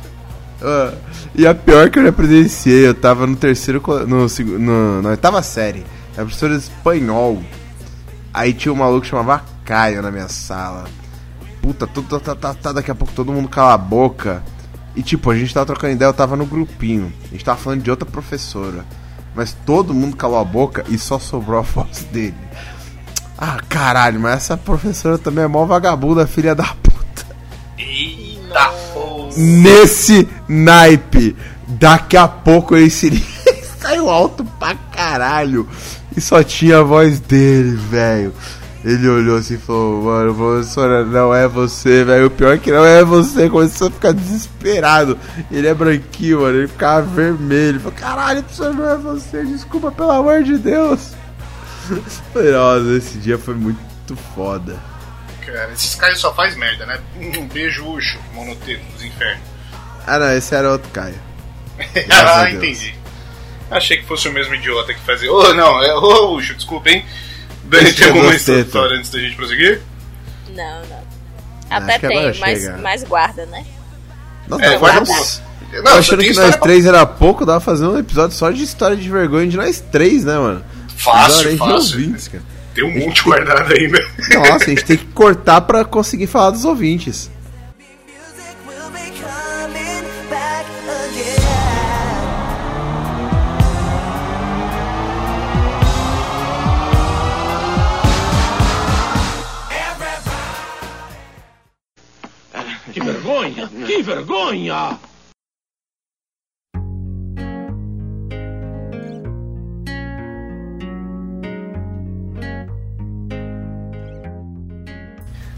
Ah, e a pior que eu já presenciei, eu tava no terceiro. No, no, na oitava série. Era professora de espanhol. Aí tinha um maluco que chamava Caio na minha sala. Puta, tudo, tá, tá, tá, daqui a pouco todo mundo cala a boca. E tipo, a gente tava trocando ideia, eu tava no grupinho. A gente tava falando de outra professora. Mas todo mundo calou a boca e só sobrou a voz dele. Ah, caralho, mas essa professora também é mó vagabunda, filha da puta Eita porra. nesse naipe. Daqui a pouco ele seria. saiu alto pra caralho. E só tinha a voz dele, velho. Ele olhou assim e falou, mano, professora, não é você, velho. O pior é que não é você. Começou a ficar desesperado. Ele é branquinho, mano. Ele ficava vermelho. Ele falou, caralho, professor, não é você. Desculpa, pelo amor de Deus. Falei, Nossa, esse dia foi muito foda. Cara, esses caras só faz merda, né? Um beijo, Ucho, monoteco dos infernos. Ah, não, esse era outro Caio. Ah, entendi. Achei que fosse o mesmo idiota que fazia. Ô, não, é. Ô, Ucho, desculpa, hein? Dani, tem alguma história antes da gente prosseguir? Não, não. Acho Até tem, mas, guarda, né? Nossa, É, tá guarda boa. Tô achando que nós três era pouco, dava pra fazer um episódio só de história de vergonha de nós três, né, mano? Fácil, fácil. ouvintes, cara. Tem um monte guardado ainda. Nossa, a gente tem que cortar pra conseguir falar dos ouvintes. Que vergonha! Que vergonha!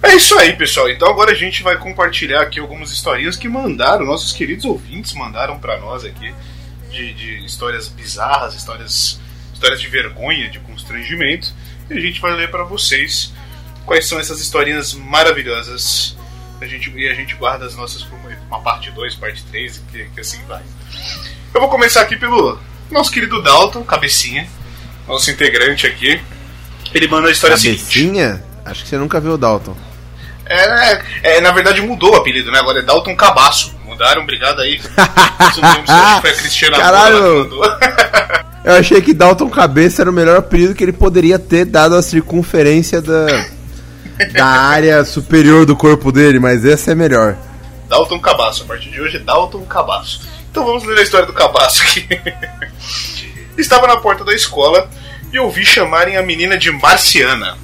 É isso aí, pessoal. Então agora a gente vai compartilhar aqui algumas historinhas que mandaram, nossos queridos ouvintes mandaram pra nós aqui, de, de histórias bizarras, histórias, histórias de vergonha, de constrangimento. E a gente vai ler pra vocês quais são essas historinhas maravilhosas. A gente, e a gente guarda as nossas pra uma, uma parte 2, parte 3, que, que assim vai. Eu vou começar aqui pelo nosso querido Dalton, cabecinha, nosso integrante aqui. Ele manda a história seguinte. Cabecinha? Acho que você nunca viu o Dalton. É, é, na verdade mudou o apelido, né? Agora é Dalton Cabaço. Mudaram, obrigado aí. Não foi a Cristiana Caralho! Eu achei que Dalton Cabeça era o melhor apelido que ele poderia ter, dado a circunferência da, da área superior do corpo dele, mas esse é melhor. Dalton Cabaço. A partir de hoje é Dalton Cabaço. Então vamos ler a história do Cabaço aqui. Estava na porta da escola e ouvi chamarem a menina de Marciana.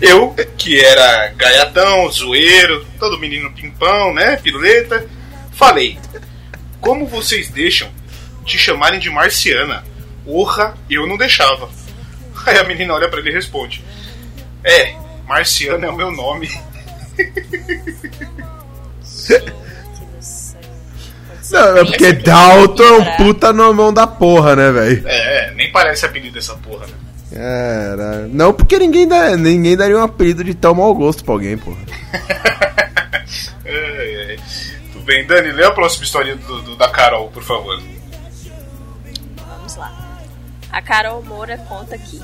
Eu, que era gaiatão, zoeiro, todo menino pimpão, né? Piruleta, falei: Como vocês deixam te chamarem de Marciana? Orra, eu não deixava. Aí a menina olha pra ele e responde: É, Marciana é o meu nome. Não, é porque Dalton é um puta nomão da porra, né, velho? É, nem parece apelido dessa porra, né? Caralho. Não, porque ninguém, dá, ninguém daria um apelido de tão mau gosto pra alguém, porra. Tudo bem, Dani, lê a próxima história do, do- da Carol, por favor. Vamos lá. A Carol Moura conta aqui.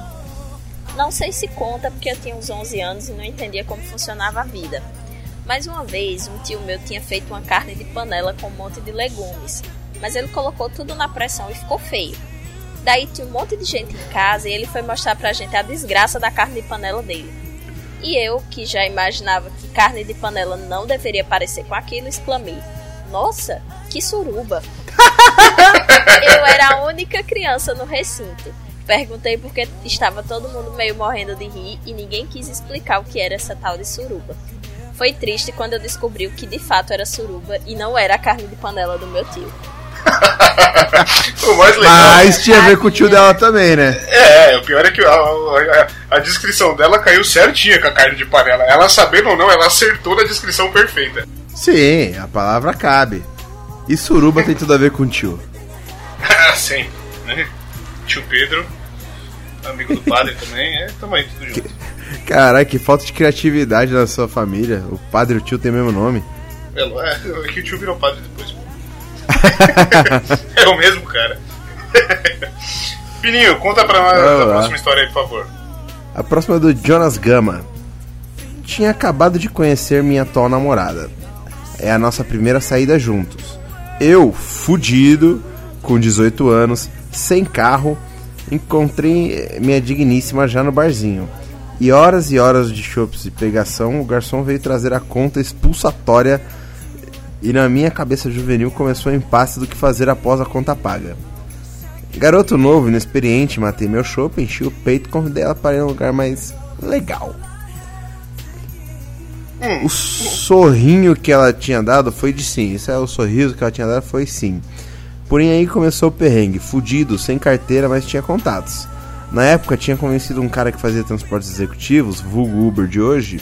Não sei se conta porque eu tinha uns 11 anos e não entendia como funcionava a vida. Mas uma vez, um tio meu tinha feito uma carne de panela com um monte de legumes. Mas ele colocou tudo na pressão e ficou feio. Daí tinha um monte de gente em casa e ele foi mostrar pra gente a desgraça da carne de panela dele. E eu, que já imaginava que carne de panela não deveria parecer com aquilo, exclamei: Nossa, que suruba! Eu era a única criança no recinto. Perguntei porque estava todo mundo meio morrendo de rir e ninguém quis explicar o que era essa tal de suruba. Foi triste quando eu descobri o que de fato era suruba e não era a carne de panela do meu tio. O mais legal. Mas tinha a ver com o tio dela também, né? É, o pior é que a, a- a descrição dela caiu certinha com a carne de panela. Ela sabendo ou não, ela acertou na descrição perfeita. Sim, a palavra cabe. E suruba tem tudo a ver com o tio. Ah, Sempre, né? Tio Pedro, amigo do padre também, é, tamo aí tudo junto. Caralho, que falta de criatividade na sua família. O padre e o tio têm o mesmo nome. É, é que o tio virou padre depois. é o mesmo cara. Pininho, conta pra nós a próxima história aí, por favor. A próxima é do Jonas Gama. Tinha acabado de conhecer minha atual namorada. É a nossa primeira saída juntos. Eu, fudido, com 18 anos, sem carro, encontrei minha digníssima já no barzinho. E horas e horas de chopps e pegação, o garçom veio trazer a conta expulsatória e na minha cabeça juvenil começou o impasse do que fazer após a conta paga. Garoto novo, inexperiente, matei meu chopp, enchi o peito e convidei ela para ir em um lugar mais legal. O sorrinho que ela tinha dado foi de sim. Isso é o sorriso que ela tinha dado foi sim. Porém aí começou o perrengue, fudido, sem carteira, mas tinha contatos. Na época tinha convencido um cara que fazia transportes executivos, vulgo Uber de hoje,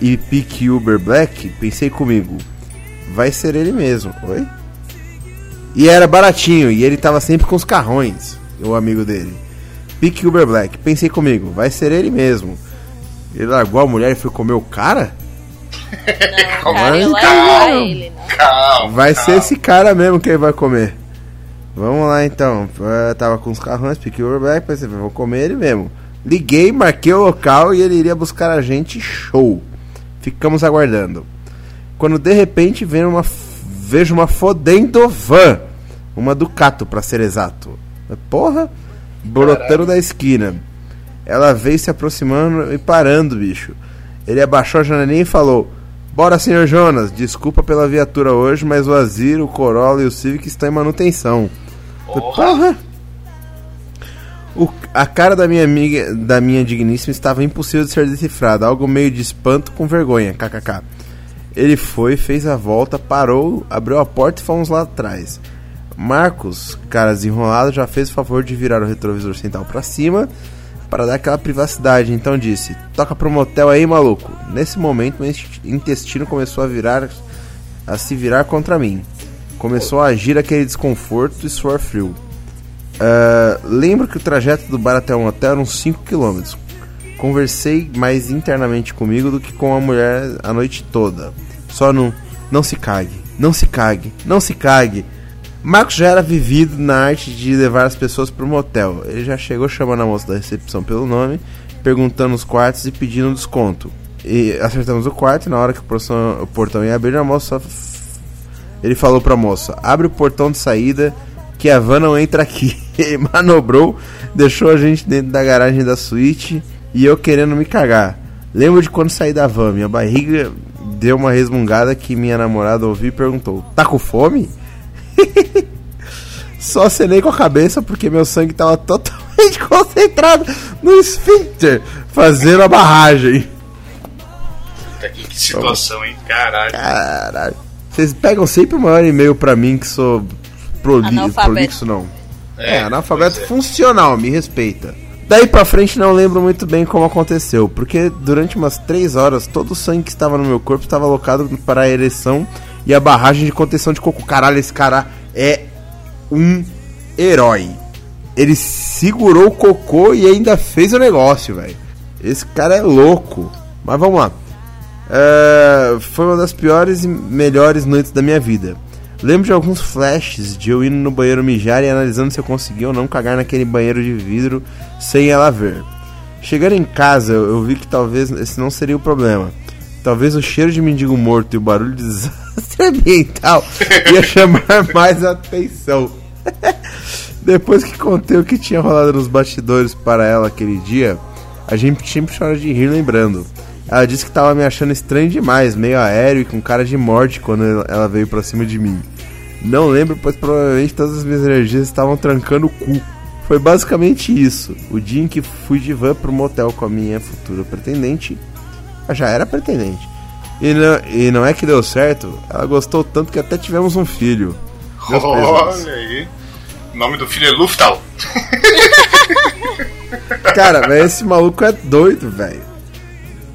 e pique Uber Black, pensei comigo, vai ser ele mesmo. Oi? E era baratinho, e ele tava sempre com os carrões, o amigo dele. Pique Uber Black, pensei comigo, vai ser ele mesmo. Ele largou a mulher e foi comer o cara? Não, cara, Mas eu levo calma. a ele, não. Calma. Vai calma. ser esse cara mesmo que ele vai comer. Vamos lá então. Eu tava com os carrões, pique Uber Black, pensei, vou comer ele mesmo. Liguei, marquei o local e ele iria buscar a gente, show. Ficamos aguardando. Quando de repente vejo uma, vejo uma fodendo van. Uma Ducato, pra ser exato. Porra, brotando da esquina. Ela veio se aproximando e parando, bicho. Ele abaixou a janelinha e falou: Bora, senhor Jonas, desculpa pela viatura hoje, mas o Azir, o Corolla e o Civic estão em manutenção. Falei, Porra! O- a cara da minha amiga, da minha digníssima, estava impossível de ser decifrada, algo meio de espanto com vergonha, kkk. Ele foi, fez a volta, parou, abriu a porta e fomos lá atrás. Marcos, cara desenrolado, já fez o favor de virar o retrovisor central pra cima para dar aquela privacidade, então disse: Toca pro motel aí, maluco. Nesse momento, meu intestino começou a virar a se virar contra mim. Começou a agir aquele desconforto e suor frio. Ah, lembro que o trajeto do bar até o motel eram 5 km. Conversei mais internamente comigo do que com a mulher a noite toda. Só no não se cague, não se cague, não se cague. Marcos já era vivido na arte de levar as pessoas pro motel. Ele já chegou chamando a moça da recepção pelo nome, perguntando os quartos e pedindo desconto. E acertamos o quarto e na hora que o portão, o portão ia abrir, a moça ele falou pra moça: abre o portão de saída que a van não entra aqui. Ele manobrou, deixou a gente dentro da garagem da suíte e eu querendo me cagar. Lembro de quando saí da van, minha barriga deu uma resmungada que minha namorada ouviu e perguntou: tá com fome? Só acenei com a cabeça porque meu sangue tava totalmente concentrado no esfíncter, fazendo a barragem. Puta, que, que situação, hein? Caralho. Caralho. Vocês pegam sempre o maior e-mail pra mim que sou proli Analfabeto. prolixo, não. É, É, analfabeto é. funcional, me respeita. Daí pra frente não lembro muito bem como aconteceu, porque durante umas 3 horas todo o sangue que estava no meu corpo estava alocado para a ereção e a barragem de contenção de cocô. Caralho, esse cara é um herói. Ele segurou o cocô e ainda fez o negócio, velho. Esse cara é louco. Mas vamos lá. É, foi uma das piores e melhores noites da minha vida. Lembro de alguns flashes de eu indo no banheiro mijar e analisando se eu conseguia ou não cagar naquele banheiro de vidro sem ela ver. Chegando em casa, eu vi que talvez esse não seria o problema. Talvez o cheiro de mendigo morto e o barulho de desastre ambiental ia chamar mais atenção. Depois que contei o que tinha rolado nos bastidores para ela aquele dia, a gente sempre chora de rir lembrando. Ela disse que tava me achando estranho demais, meio aéreo e com cara de morte quando ela- veio pra cima de mim. Não lembro, pois provavelmente todas as minhas energias estavam trancando o cu. Foi basicamente isso. O dia em que fui de van pro motel com a minha futura pretendente. Já era pretendente. E não, e não é que deu certo, ela gostou tanto que até tivemos um filho. Meus. Olha aí. O nome do filho é Luftal. Cara, mas esse maluco é doido, velho.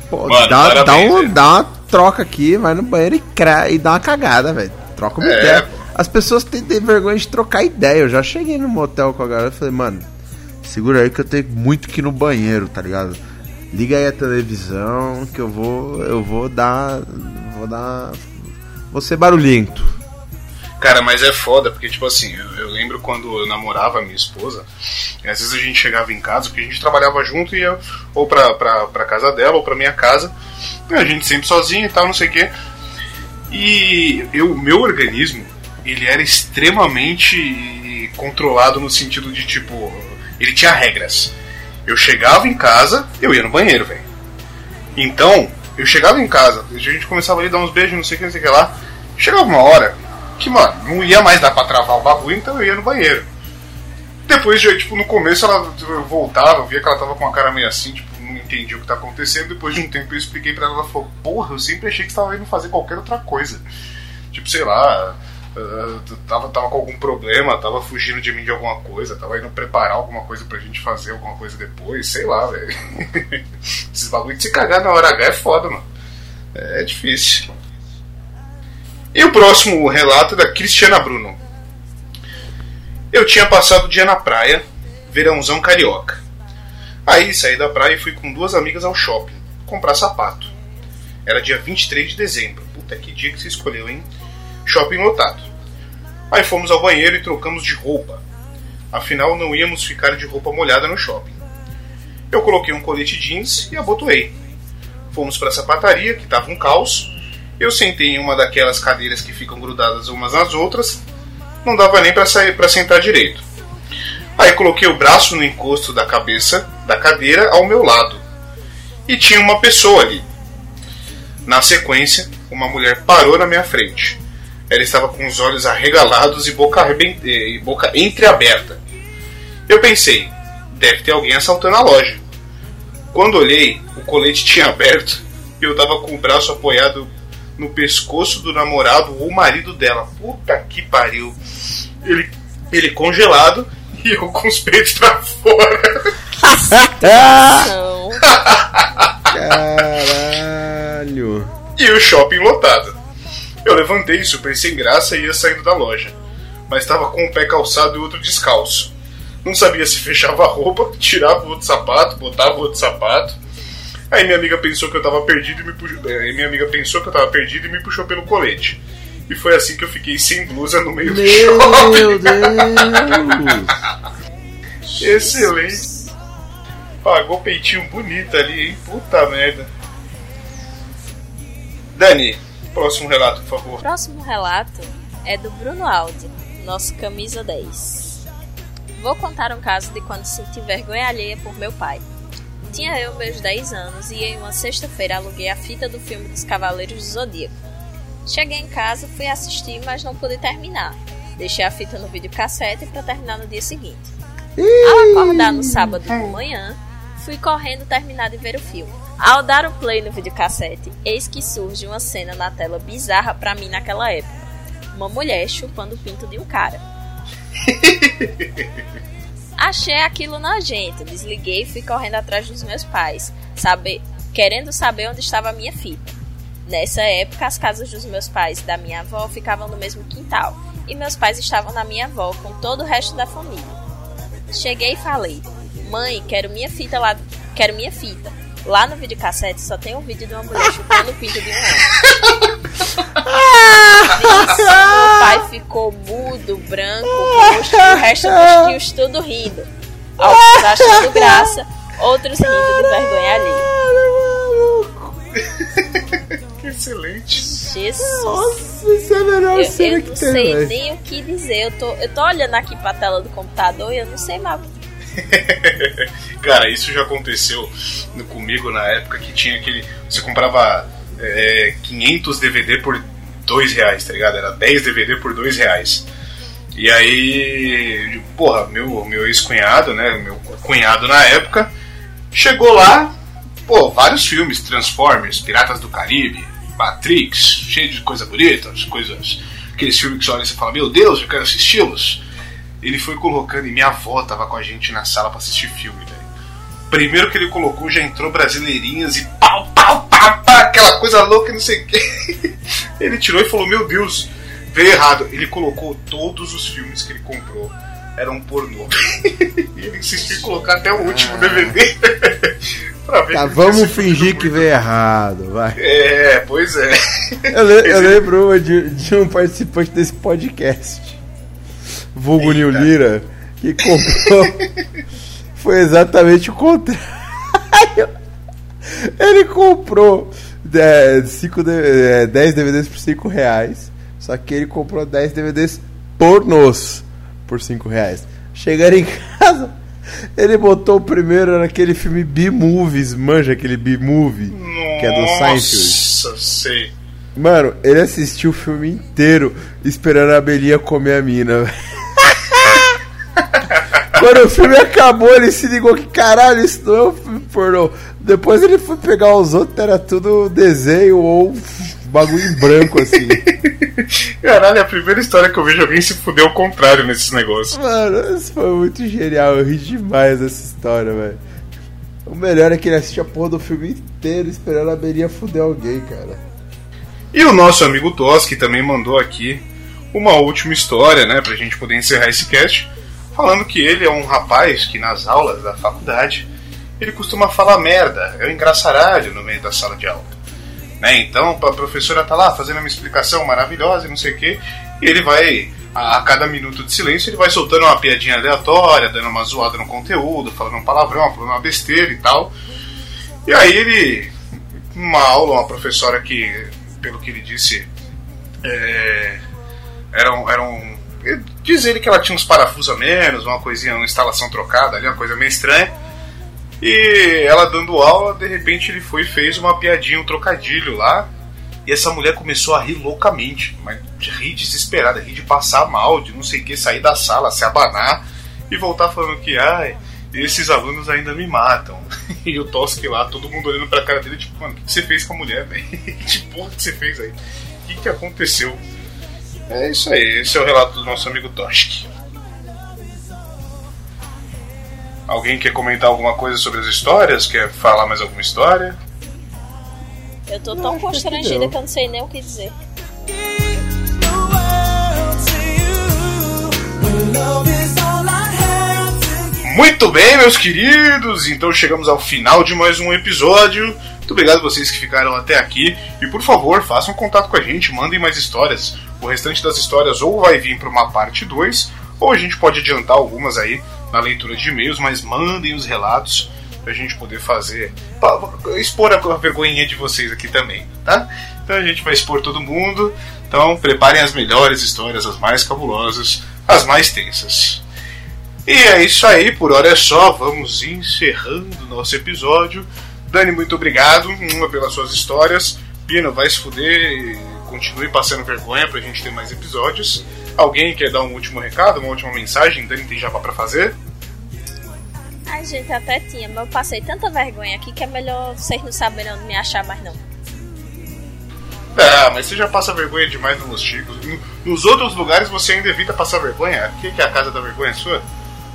Pô, Mano, dá, dá, parabéns, um, velho. dá uma troca aqui, vai no banheiro e, cra e dá uma cagada, velho. Troca uma É, ideia. pô. As pessoas têm têm vergonha de trocar ideia. Eu já cheguei no motel com a galera e falei, mano, segura aí que eu tenho muito que ir no banheiro, tá ligado? Liga aí a televisão que eu vou. Eu vou dar. Vou dar. Vou ser barulhento. Cara, mas é foda, porque, tipo assim, eu, eu lembro quando eu namorava a minha esposa, e às vezes a gente chegava em casa, porque a gente trabalhava junto e ia ou pra, pra, pra casa dela ou pra minha casa, e a gente sempre sozinho e tal, não sei o quê. E eu, meu organismo, ele era extremamente controlado no sentido de, tipo, ele tinha regras. Eu chegava em casa, eu ia no banheiro, velho. Então, eu chegava em casa, a gente começava ali a dar uns beijos, não sei o que, não sei o que lá. Chegava uma hora que, mano, não ia mais dar pra travar o bagulho, então eu ia no banheiro. Depois, já, tipo, no começo ela eu voltava, eu via que ela tava com a cara meio assim, tipo, não entendi o que tá acontecendo. Depois de um tempo eu expliquei pra ela, ela falou, porra, eu sempre achei que você tava indo fazer qualquer outra coisa. Tipo, sei lá, ah, tava, tava com algum problema, tava fugindo de mim de alguma coisa, tava indo preparar alguma coisa pra gente fazer alguma coisa depois, sei lá, velho. Esses bagulho de se cagar na hora H é foda, mano. É difícil. E o próximo relato é da Cristiana Bruno. Eu tinha passado o dia na praia, verãozão carioca. Aí saí da praia e fui com duas amigas ao shopping comprar sapato. Era dia 23 de dezembro. Puta que dia que você escolheu, hein? Shopping lotado. Aí fomos ao banheiro e trocamos de roupa. Afinal, não íamos ficar de roupa molhada no shopping. Eu coloquei um colete jeans e abotoei. Fomos para a sapataria, que estava um caos. Eu sentei em uma daquelas cadeiras que ficam grudadas umas nas outras. Não dava nem para sair para sentar direito. Aí coloquei o braço no encosto da cabeça da cadeira ao meu lado. E tinha uma pessoa ali. Na sequência, uma mulher parou na minha frente. Ela estava com os olhos arregalados e boca, e boca entreaberta. Eu pensei, deve ter alguém assaltando a loja. Quando olhei, o colete tinha aberto e eu estava com o braço apoiado no pescoço do namorado ou marido dela. Puta que pariu. Ele, ele congelado e eu com os peitos pra fora. Caralho. e o shopping lotado. Eu levantei super sem graça e ia saindo da loja, mas estava com um pé calçado e outro descalço. Não sabia se fechava a roupa, tirava o outro sapato, botava o outro sapato. Aí minha amiga pensou que eu tava perdido e me puxou. Aí minha amiga pensou que eu tava perdido e me puxou pelo colete. E foi assim que eu fiquei sem blusa no meio do Meu shopping. Deus. Excelente. Pagou peitinho bonito ali, hein? Puta merda. Dani, próximo relato, por favor. O próximo relato é do Bruno Aldi, nosso camisa 10. Vou contar um caso de quando senti vergonha alheia por meu pai. Tinha eu meus 10 anos e em uma sexta-feira aluguei a fita do filme dos Cavaleiros do Zodíaco. Cheguei em casa, fui assistir, mas não pude terminar. Deixei a fita no videocassete para terminar no dia seguinte. Ao acordar no sábado de manhã, fui correndo terminar de ver o filme. Ao dar o play no videocassete, eis que surge uma cena na tela bizarra pra mim naquela época. Uma mulher chupando o pinto de um cara. Achei aquilo nojento, desliguei e fui correndo atrás dos meus pais, saber, querendo saber onde estava a minha fita. Nessa época, as casas dos meus pais e da minha avó ficavam no mesmo quintal, e meus pais estavam na minha avó com todo o resto da família. Cheguei e falei: Mãe, quero minha fita lá. Quero minha fita. Lá no videocassete só tem um vídeo de uma mulher chupando o pinto de um homem. Meu pai ficou mudo, branco, roxo, e o resto dos tios tudo rindo. Alguns achando graça, outros rindo de vergonha alheia. Que excelente. Jesus. Nossa, isso é a melhor Eu, cena eu que não tem, sei velho. nem o que dizer. Eu tô, eu tô olhando aqui pra tela do computador e eu não sei mais o que Cara, isso já aconteceu comigo na época que tinha aquele. Você comprava é, 500 DVD por 2 reais, tá ligado? Era 10 DVD por 2 reais. E aí, porra, meu, meu ex-cunhado, né? Meu cunhado na época, chegou lá, pô, vários filmes, Transformers, Piratas do Caribe, Matrix, cheio de coisa bonita, as coisas. Aqueles filmes que você olha e você fala, meu Deus, eu quero assisti-los. Ele foi colocando, e minha avó tava com a gente na sala pra assistir filme, velho. Primeiro que ele colocou, já entrou brasileirinhas e pau, pau, pau, pau, aquela coisa louca, não sei o que. Ele tirou e falou: Meu Deus, veio errado. Ele colocou todos os filmes que ele comprou, eram pornô. e ele insistiu em colocar até o último DVD. pra ver Tá, vamos fingir que veio errado, vai. É, pois é. Eu, le- eu lembro de, de um participante desse podcast, Vulgo Lira, que comprou. Foi exatamente o contrário. Ele comprou é, cinco é, 10 DVDs por 5 reais. Só que ele comprou 10 DVDs pornôs por 5 reais. Chegando em casa, ele botou o primeiro naquele filme B-Movies, manja aquele B-Movie, que é do Seinfeld. Nossa, sei. Mano, ele assistiu o filme inteiro esperando a Belinha comer a mina. velho. Quando o filme acabou, ele se ligou que caralho, isso não é um filme pornô. Depois ele foi pegar os outros, era tudo desenho ou bagulho em branco assim. Caralho, é a primeira história que eu vejo alguém se fuder ao contrário nesses negócios. Mano, isso foi muito genial. Eu ri demais dessa história, velho. O melhor é que ele assiste a porra do filme inteiro esperando a Beirinha fuder alguém, cara. E o nosso amigo Toski também mandou aqui uma última história, né, pra gente poder encerrar esse cast, falando que ele é um rapaz que nas aulas da faculdade ele costuma falar merda, é um engraçaralho no meio da sala de aula. Né? Então a professora tá lá fazendo uma explicação maravilhosa e não sei o que, e ele vai, a, cada minuto de silêncio, ele vai soltando uma piadinha aleatória, dando uma zoada no conteúdo, falando um palavrão, falando uma besteira e tal. E aí ele, numa aula, uma professora que, pelo que ele disse, é, era. Era um diz ele que ela tinha uns parafusos a menos, uma coisinha, uma instalação trocada ali, uma coisa meio estranha. E ela dando aula, de repente ele foi e fez uma piadinha, um trocadilho lá. E essa mulher começou a rir loucamente, mas rir desesperada, rir de passar mal, de não sei o que, sair da sala, se abanar e voltar falando que, ai, esses alunos ainda me matam. e o Toski lá, todo mundo olhando pra cara dele, tipo, mano, o que você fez com a mulher, velho? que porra que você fez aí? O que, que aconteceu? É isso aí, esse é o relato do nosso amigo Toski. Alguém quer comentar alguma coisa sobre as histórias? Quer falar mais alguma história? Eu tô tão constrangida que eu não sei nem o que dizer. Muito bem, meus queridos, então chegamos ao final de mais um episódio. Muito obrigado a vocês que ficaram até aqui. E por favor, façam contato com a gente, mandem mais histórias. O restante das histórias ou vai vir para uma parte 2, ou a gente pode adiantar algumas aí na leitura de e-mails, mas mandem os relatos pra gente poder fazer. pra- expor a a vergonhinha de vocês aqui também, tá? Então a gente vai expor todo mundo. Então preparem as melhores histórias, as mais cabulosas, as mais tensas. E é isso aí, por hora é só. Vamos encerrando nosso episódio. Dani, muito obrigado pelas suas histórias. Pino, vai se fuder e continue passando vergonha pra gente ter mais episódios. Alguém quer dar um último recado, uma última mensagem? Dani tem jabá pra fazer? Ai, gente, até tinha, mas eu passei tanta vergonha aqui que é melhor vocês não saberem onde me achar mais não. Ah, mas você já passa vergonha demais nos Chicos. No- Nos outros lugares você ainda evita passar vergonha? Aqui que é a casa da vergonha sua?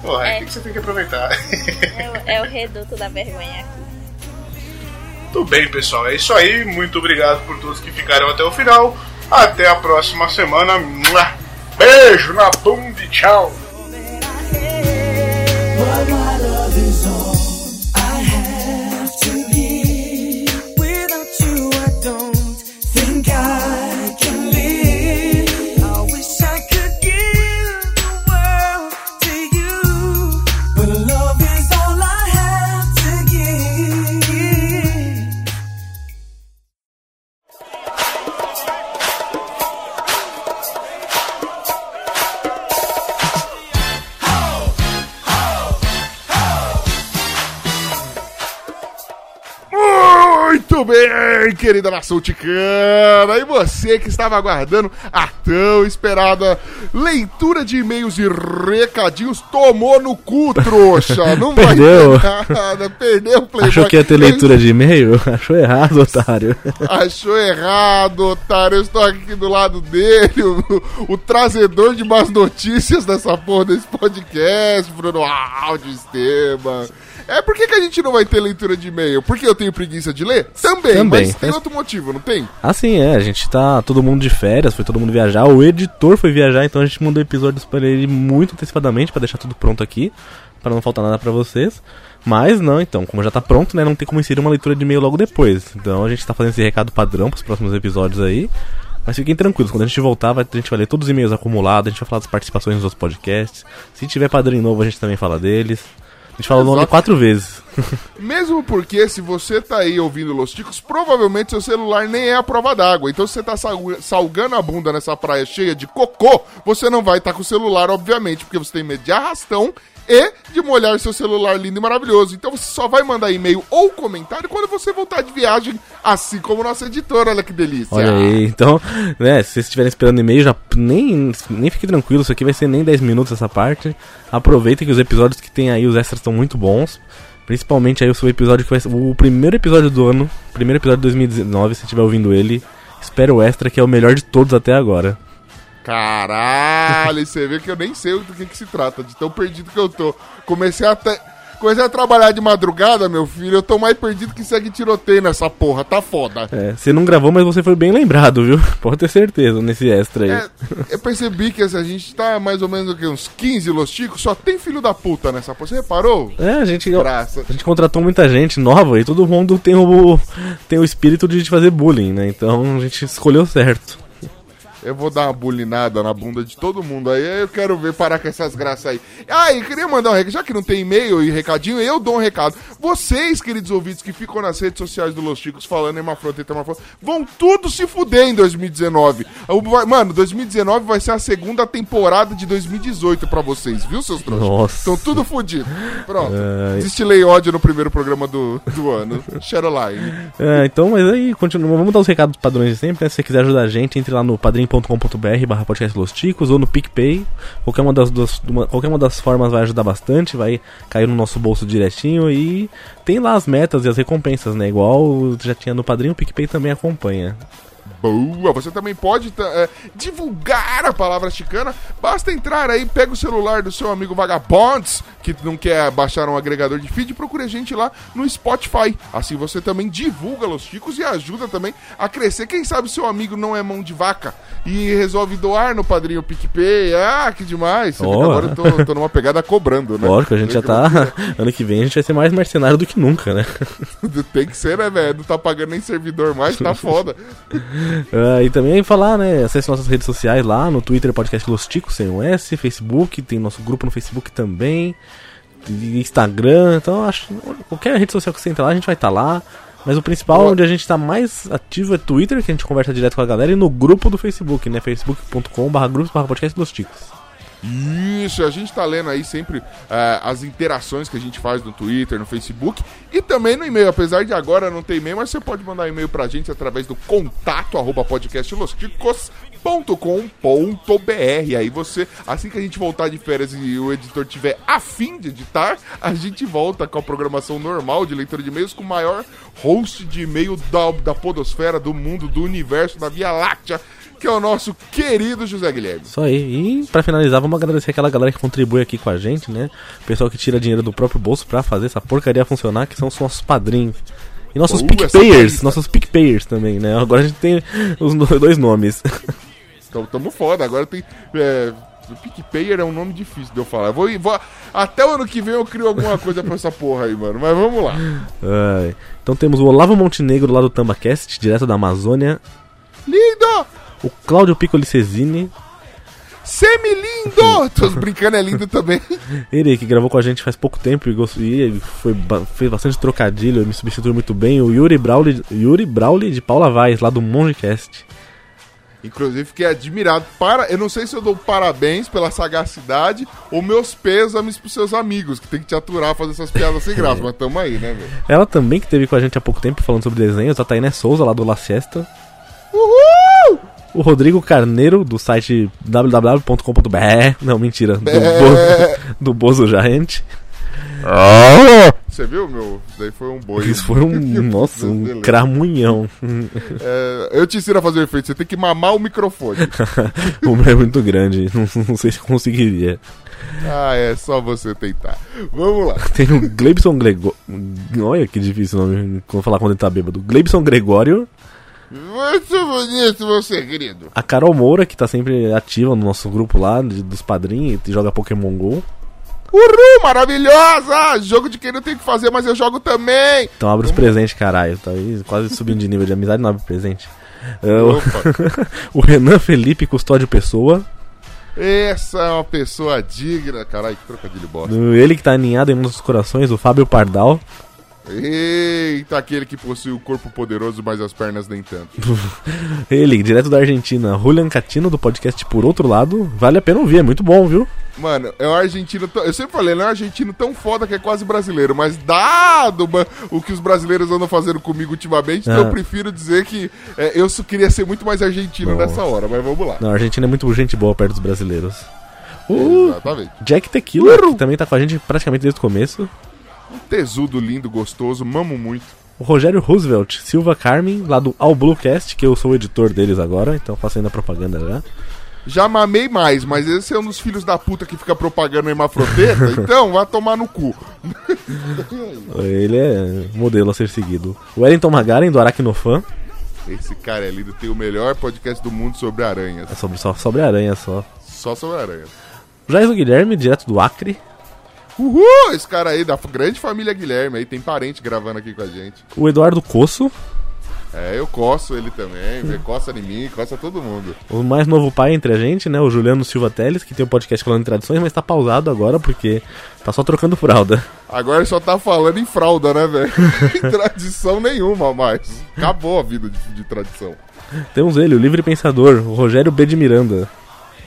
Porra, é que você tem que aproveitar. É, o- é o reduto da vergonha aqui. Tudo bem, pessoal. É isso aí. Muito obrigado por todos que ficaram até o final. Até a próxima semana. Beijo na bunda e tchau. Bem, querida nação ticana! E você que estava aguardando a tão esperada leitura de e-mails e recadinhos, tomou no cu, trouxa! Não Perdeu. vai ter nada, perdeu o Playboy. Achou que ia ter leitura de e-mail? Achou errado, otário. Achou errado, otário. Eu estou aqui do lado dele, o, o trazedor de más notícias dessa porra desse podcast, Bruno Áudio Esteban. É por que, que a gente não vai ter leitura de e-mail? Porque eu tenho preguiça de ler? Também, Também. mas tem Mas- outro motivo, não tem? Assim é, a gente tá todo mundo de férias, foi todo mundo viajar, o editor foi viajar, então a gente mandou episódios para ele muito antecipadamente pra deixar tudo pronto aqui, pra não faltar nada pra vocês. Mas não, então, como já tá pronto, né, não tem como inserir uma leitura de e-mail logo depois. Então a gente tá fazendo esse recado padrão pros próximos episódios aí. Mas fiquem tranquilos, quando a gente voltar, a gente vai ler todos os e-mails acumulados, a gente vai falar das participações nos outros podcasts. Se tiver padrinho novo, a gente também fala deles. A gente fala o nome quatro vezes. Mesmo porque se você tá aí ouvindo Los Ticos, provavelmente seu celular nem é a prova d'água. Então se você tá sal- salgando a bunda nessa praia cheia de cocô, você não vai estar com o celular, obviamente, porque você tem medo de arrastão e de molhar seu celular lindo e maravilhoso. Então você só vai mandar e-mail ou comentário quando você voltar de viagem, assim como nosso editor. Olha que delícia. Olha aí, então, né, se vocês estiverem esperando e-mail, já nem, nem fique tranquilo, isso aqui vai ser nem 10 minutos essa parte. Aproveitem que os episódios que tem aí, os extras estão muito bons. Principalmente aí o seu episódio que vai ser o primeiro episódio do ano, primeiro episódio de 2019, se estiver ouvindo ele. Espera o extra, que é o melhor de todos até agora. Caralho, você vê que eu nem sei do que, que se trata, de tão perdido que eu tô. Comecei até. Comecei a trabalhar de madrugada, meu filho. Eu tô mais perdido que segue tiroteio nessa porra. Tá foda. É, você não gravou, mas você foi bem lembrado, viu? Pode ter certeza nesse extra aí. É, eu percebi que a gente tá mais ou menos o quê? uns 15 losticos, só tem filho da puta nessa porra. Você reparou? É, a gente, Graça. a gente contratou muita gente nova e todo mundo tem o, tem o espírito de te fazer bullying, né? Então a gente escolheu certo. Eu vou dar uma bulinada na bunda de todo mundo aí. Eu quero ver parar com essas graças aí. Ah, e queria mandar um recado. Já que não tem e-mail e recadinho, eu dou um recado. Vocês, queridos ouvintes, que ficam nas redes sociais do Los Chicos falando em Mafronta e Tamafronta, vão tudo se fuder em 2019. O- vai- Mano, 2019 vai ser a segunda temporada de 2018 pra vocês, viu, seus trouxas? Nossa. Estão tudo fudido. Pronto. Ai. Destilei ódio no primeiro programa do, do ano. Shareline. É, então, mas aí, continua, vamos dar os recados padrões de sempre, né? Se você quiser ajudar a gente, entre lá no padrim.com.br barra podcast Los Ticos ou no PicPay. Qualquer uma das, duas- uma- qualquer uma das formas vai ajudar bastante, vai cair no nosso bolso direitinho e tem lá as metas e as recompensas, né? Igual já tinha no padrinho, o PicPay também acompanha. Boa! Você também pode é, divulgar a palavra chicana. Basta entrar aí, pega o celular do seu amigo Vagabonds, que não quer baixar um agregador de feed, e procure a gente lá no Spotify. Assim você também divulga Los Chicos e ajuda também a crescer. Quem sabe seu amigo não é mão de vaca e resolve doar no padrinho PicPay. Ah, que demais! Você vê que Oh. agora eu tô, tô numa pegada cobrando, né? Lógico, a gente já tá. ano que vem a gente vai ser mais mercenário do que nunca, né? Tem que ser, né, velho? Não tá pagando nem servidor mais, tá foda. Ah, e também falar, né? Acesse nossas redes sociais lá, no Twitter, podcast Los Ticos, sem um S, Facebook, tem nosso grupo no Facebook também, Instagram, então acho qualquer rede social que você entrar lá, a gente vai estar lá. Mas o principal, onde a gente tá mais ativo é Twitter, que a gente conversa direto com a galera, e no grupo do Facebook, né? facebook.com.br grupos barra podcast Los Ticos. Isso, a gente tá lendo aí sempre ah, as interações que a gente faz no Twitter, no Facebook e também no e-mail. Apesar de agora não ter e-mail, mas você pode mandar e-mail pra gente através do contato arroba podcastlosticos.com.br. Aí você, assim que a gente voltar de férias e o editor tiver afim de editar, a gente volta com a programação normal de leitura de e-mails com o maior host de e-mail da, da podosfera, do mundo, do universo, da Via Láctea, que é o nosso querido José Guilherme. Só aí. E pra finalizar, vamos agradecer aquela galera que contribui aqui com a gente, né? O pessoal que tira dinheiro do próprio bolso pra fazer essa porcaria funcionar, que são os nossos padrinhos. E nossos essa PicPayers, nossos PicPayers também, né? Agora a gente tem os dois nomes. Então tamo foda. Agora tem. É, o PicPayer é um nome difícil de eu falar. Vou, vou- até o ano que vem eu crio alguma coisa pra essa porra aí, mano. Mas vamos lá. Ai. Então temos o Olavo Montenegro lá do TambaCast, direto da Amazônia. Lindo! O Cláudio Piccoli Cesini, Semi-lindo! Tô brincando, é lindo também. ele que gravou com a gente faz pouco tempo e, e foi, fez bastante trocadilho, me substituiu muito bem. O Yuri Brauli, Yuri Brauli de Paula Vaz, lá do Mongecast. Inclusive, fiquei admirado. Para, eu não sei se eu dou parabéns pela sagacidade ou meus pêsames pros seus amigos, que tem que te aturar fazer essas piadas sem graça. Mas tamo aí, né, velho? Ela também que teve com a gente há pouco tempo falando sobre desenhos, a Tainé Souza lá do La Siesta. Uhul! O Rodrigo Carneiro, do site www.com.br. Não, mentira. Do, É. Bo, do Bozo Giant. Você viu, meu? Isso daí foi um boi. Isso foi um. Nossa, um cramunhão. É, eu te ensino a fazer o efeito. Você tem que mamar o microfone. o meu é muito grande. Não, não sei se conseguiria. ah, é só você tentar. Vamos lá. Tem o Gleibson Gregório. Olha que difícil o nome. Vou falar quando ele tá bêbado. Gleibson Gregório. Muito bonito você, querido. A Carol Moura, que tá sempre ativa no nosso grupo lá, de- dos padrinhos, e joga Pokémon GO. Uhul, maravilhosa! Jogo de quem não tem o que fazer, mas eu jogo também. Então abre os presentes, caralho. Tá aí quase subindo de nível de amizade, não abre presente. O Renan Felipe Custódio Pessoa. essa é uma pessoa digna. Caralho, que trocadilho bosta. Ele que tá aninhado em nossos corações, o Fábio Pardal. Eita, aquele que possui o corpo poderoso, mas as pernas nem tanto. Ele, direto da Argentina, Julian Catino, do podcast Por Outro Lado. Vale a pena ouvir, é muito bom, viu? Mano, é um argentino. tão- Eu sempre falei, ele é um argentino tão foda que é quase brasileiro. Mas dado o que os brasileiros andam fazendo comigo ultimamente, então Ah. eu prefiro dizer que é, eu queria ser muito mais argentino Nossa. nessa hora. Mas vamos lá. Não, a Argentina é muito gente boa perto dos brasileiros. O Exatamente. Jack Tequila, que também tá com a gente praticamente desde o começo. Tesudo lindo, gostoso, mamo muito. O Rogério Roosevelt, Silva Carmen, lá do All Bluecast, que eu sou o editor deles agora, então faço ainda propaganda já. Já mamei mais, mas esse é um dos filhos da puta que fica propagando hemafroteta, então vai tomar no cu. Ele é modelo a ser seguido. O Wellington Magaren, do Aracnofan. Esse cara é lindo, tem o melhor podcast do mundo sobre aranhas. É sobre, só sobre aranha só. Só sobre aranhas. O Guilherme, direto do Acre. Uhul! Esse cara aí da grande família Guilherme aí, tem parente gravando aqui com a gente. O Eduardo Coço, É, eu coço ele também, coça em mim, coça todo mundo. o mais novo pai entre a gente, né? O Juliano Silva Teles, que tem o podcast falando em tradições, mas tá pausado agora porque tá só trocando fralda. Agora só tá falando em fralda, né, velho? Tradição nenhuma mais. Acabou a vida de, de tradição. Temos ele, o livre pensador, o Rogério B. de Miranda.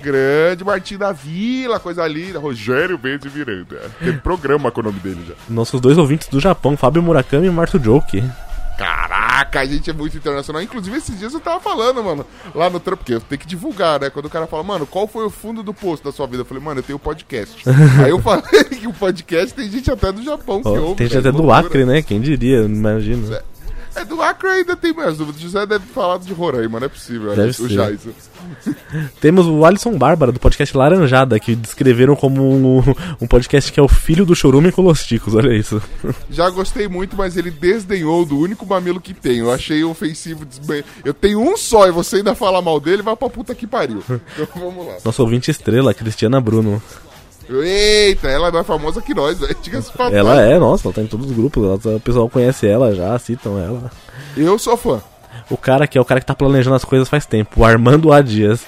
Grande Martim da Vila, coisa linda. Rogério de Miranda. Tem programa com o nome dele já. Nossos dois ouvintes do Japão, Fábio Murakami e Marto Joke. Caraca, a gente é muito internacional. Inclusive, esses dias eu tava falando, mano, lá no trampo, porque eu tenho que divulgar, né? Quando o cara fala, mano, qual foi o fundo do poço da sua vida? Eu falei, mano, eu tenho podcast. Aí eu falei que o podcast tem gente até do Japão que Ó, ouve. tem gente até do. Acre, né? Quem diria, imagina. É, do Acre ainda tem mais dúvidas. O José deve falar de Roraima, não é possível. Deve o ser. Jaison. Temos o Alisson Bárbara, do podcast Laranjada, que descreveram como um, um podcast que é o filho do Chorume com Los Ticos, olha isso. Já gostei muito, mas ele desdenhou do único mamilo que tem. Eu achei ofensivo. desbe- Eu tenho um só e você ainda fala mal dele, vai pra puta que pariu. Então vamos lá. Nosso ouvinte estrela, Cristiana Bruno. Eita, ela é mais famosa que nós. Diga-se pra Ela é, nossa, ela tá em todos os grupos, ela- o pessoal conhece ela já, citam ela. Eu sou fã. O cara que é o cara que tá planejando as coisas faz tempo, o Armando A. Dias.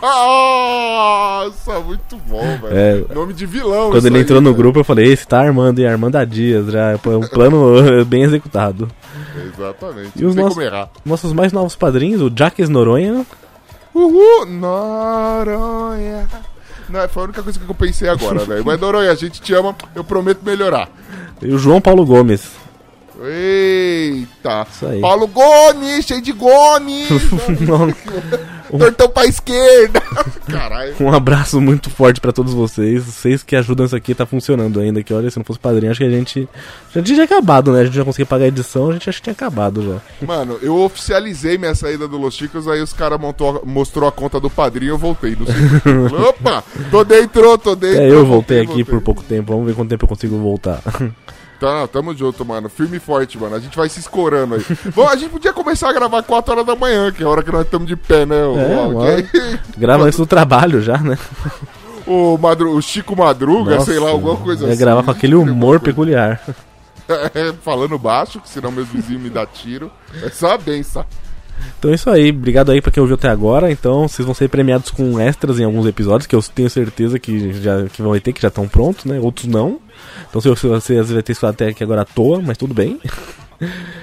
Nossa, muito bom, velho. É. Nome de vilão. Quando ele aí, entrou no velho. grupo, eu falei, esse tá Armando e Armando A. Dias, já é um plano bem executado. Exatamente. E os Não tem nossos, como errar. nossos mais novos padrinhos, o Jaques Noronha, Uhul, Noronha. Não, foi a única coisa que eu pensei agora, velho. Mas Noronha, a gente te ama, eu prometo melhorar. e o João Paulo Gomes. Eita. Isso aí. Paulo Gomes, cheio de Gomes. Não, Tortão pra esquerda. Caralho. Um abraço muito forte pra todos vocês. Vocês que ajudam isso aqui, tá funcionando ainda. Que olha, se não fosse padrinho, acho que a gente. A gente já tinha acabado, né? A gente já conseguia pagar a edição, a gente acho que tinha acabado já. Mano, eu oficializei minha saída do Los Chicos, aí os caras mostrou a conta do padrinho eu voltei. No segundo. Opa, tô dentro, tô dentro. É, eu voltei aqui por pouco tempo. Vamos ver quanto tempo eu consigo voltar. Tá, tamo junto, mano. Firme e forte, mano. A gente vai se escorando aí. Bom, a gente podia começar a gravar 4 horas da manhã, que é a hora que nós estamos de pé, né? O, É, o- mano. Grava antes do trabalho já, né? o, Madru- o Chico Madruga, Nossa, sei lá, alguma coisa assim. gravar com aquele humor peculiar. É, falando baixo, que senão meus vizinhos me dão tiro. É só a benção. Então é isso aí, obrigado aí pra quem ouviu até agora. Então vocês vão ser premiados com extras em alguns episódios, que eu tenho certeza que já que vão ter, que já estão prontos, né? Outros não. Então se você às vezes vai ter isso até aqui agora à toa, mas tudo bem.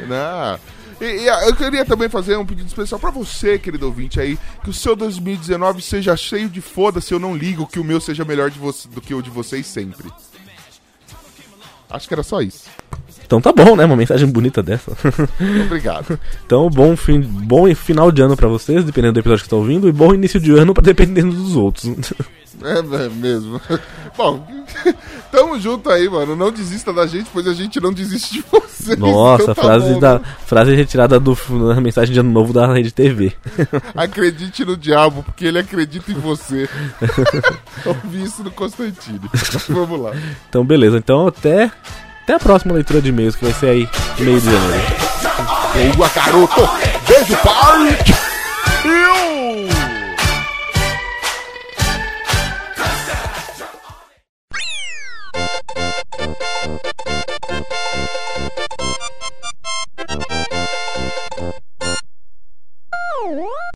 Não. E, e, ah, eu queria também fazer um pedido especial pra você, querido ouvinte aí, que o seu 2019 seja cheio de foda-se, eu não ligo que o meu seja melhor você, do que o de vocês sempre. Acho que era só isso. Então tá bom, né? Uma mensagem bonita dessa. Obrigado. então bom, fim, bom final de ano pra vocês, dependendo do episódio que estão ouvindo, e bom início de ano pra dependendo dos outros. É, é mesmo. Bom, tamo junto aí, mano. Não desista da gente, pois a gente não desiste de vocês. Nossa, Então tá frase, bom, da, né? frase retirada do, da mensagem de ano novo da Rede TV. Acredite no diabo, porque ele acredita em você. Eu vi isso no Constantine. Vamos lá. Então beleza, então até, até a próxima leitura de e-mails, que vai ser aí meio de janeiro. Boa, garoto! Beijo, pai! What?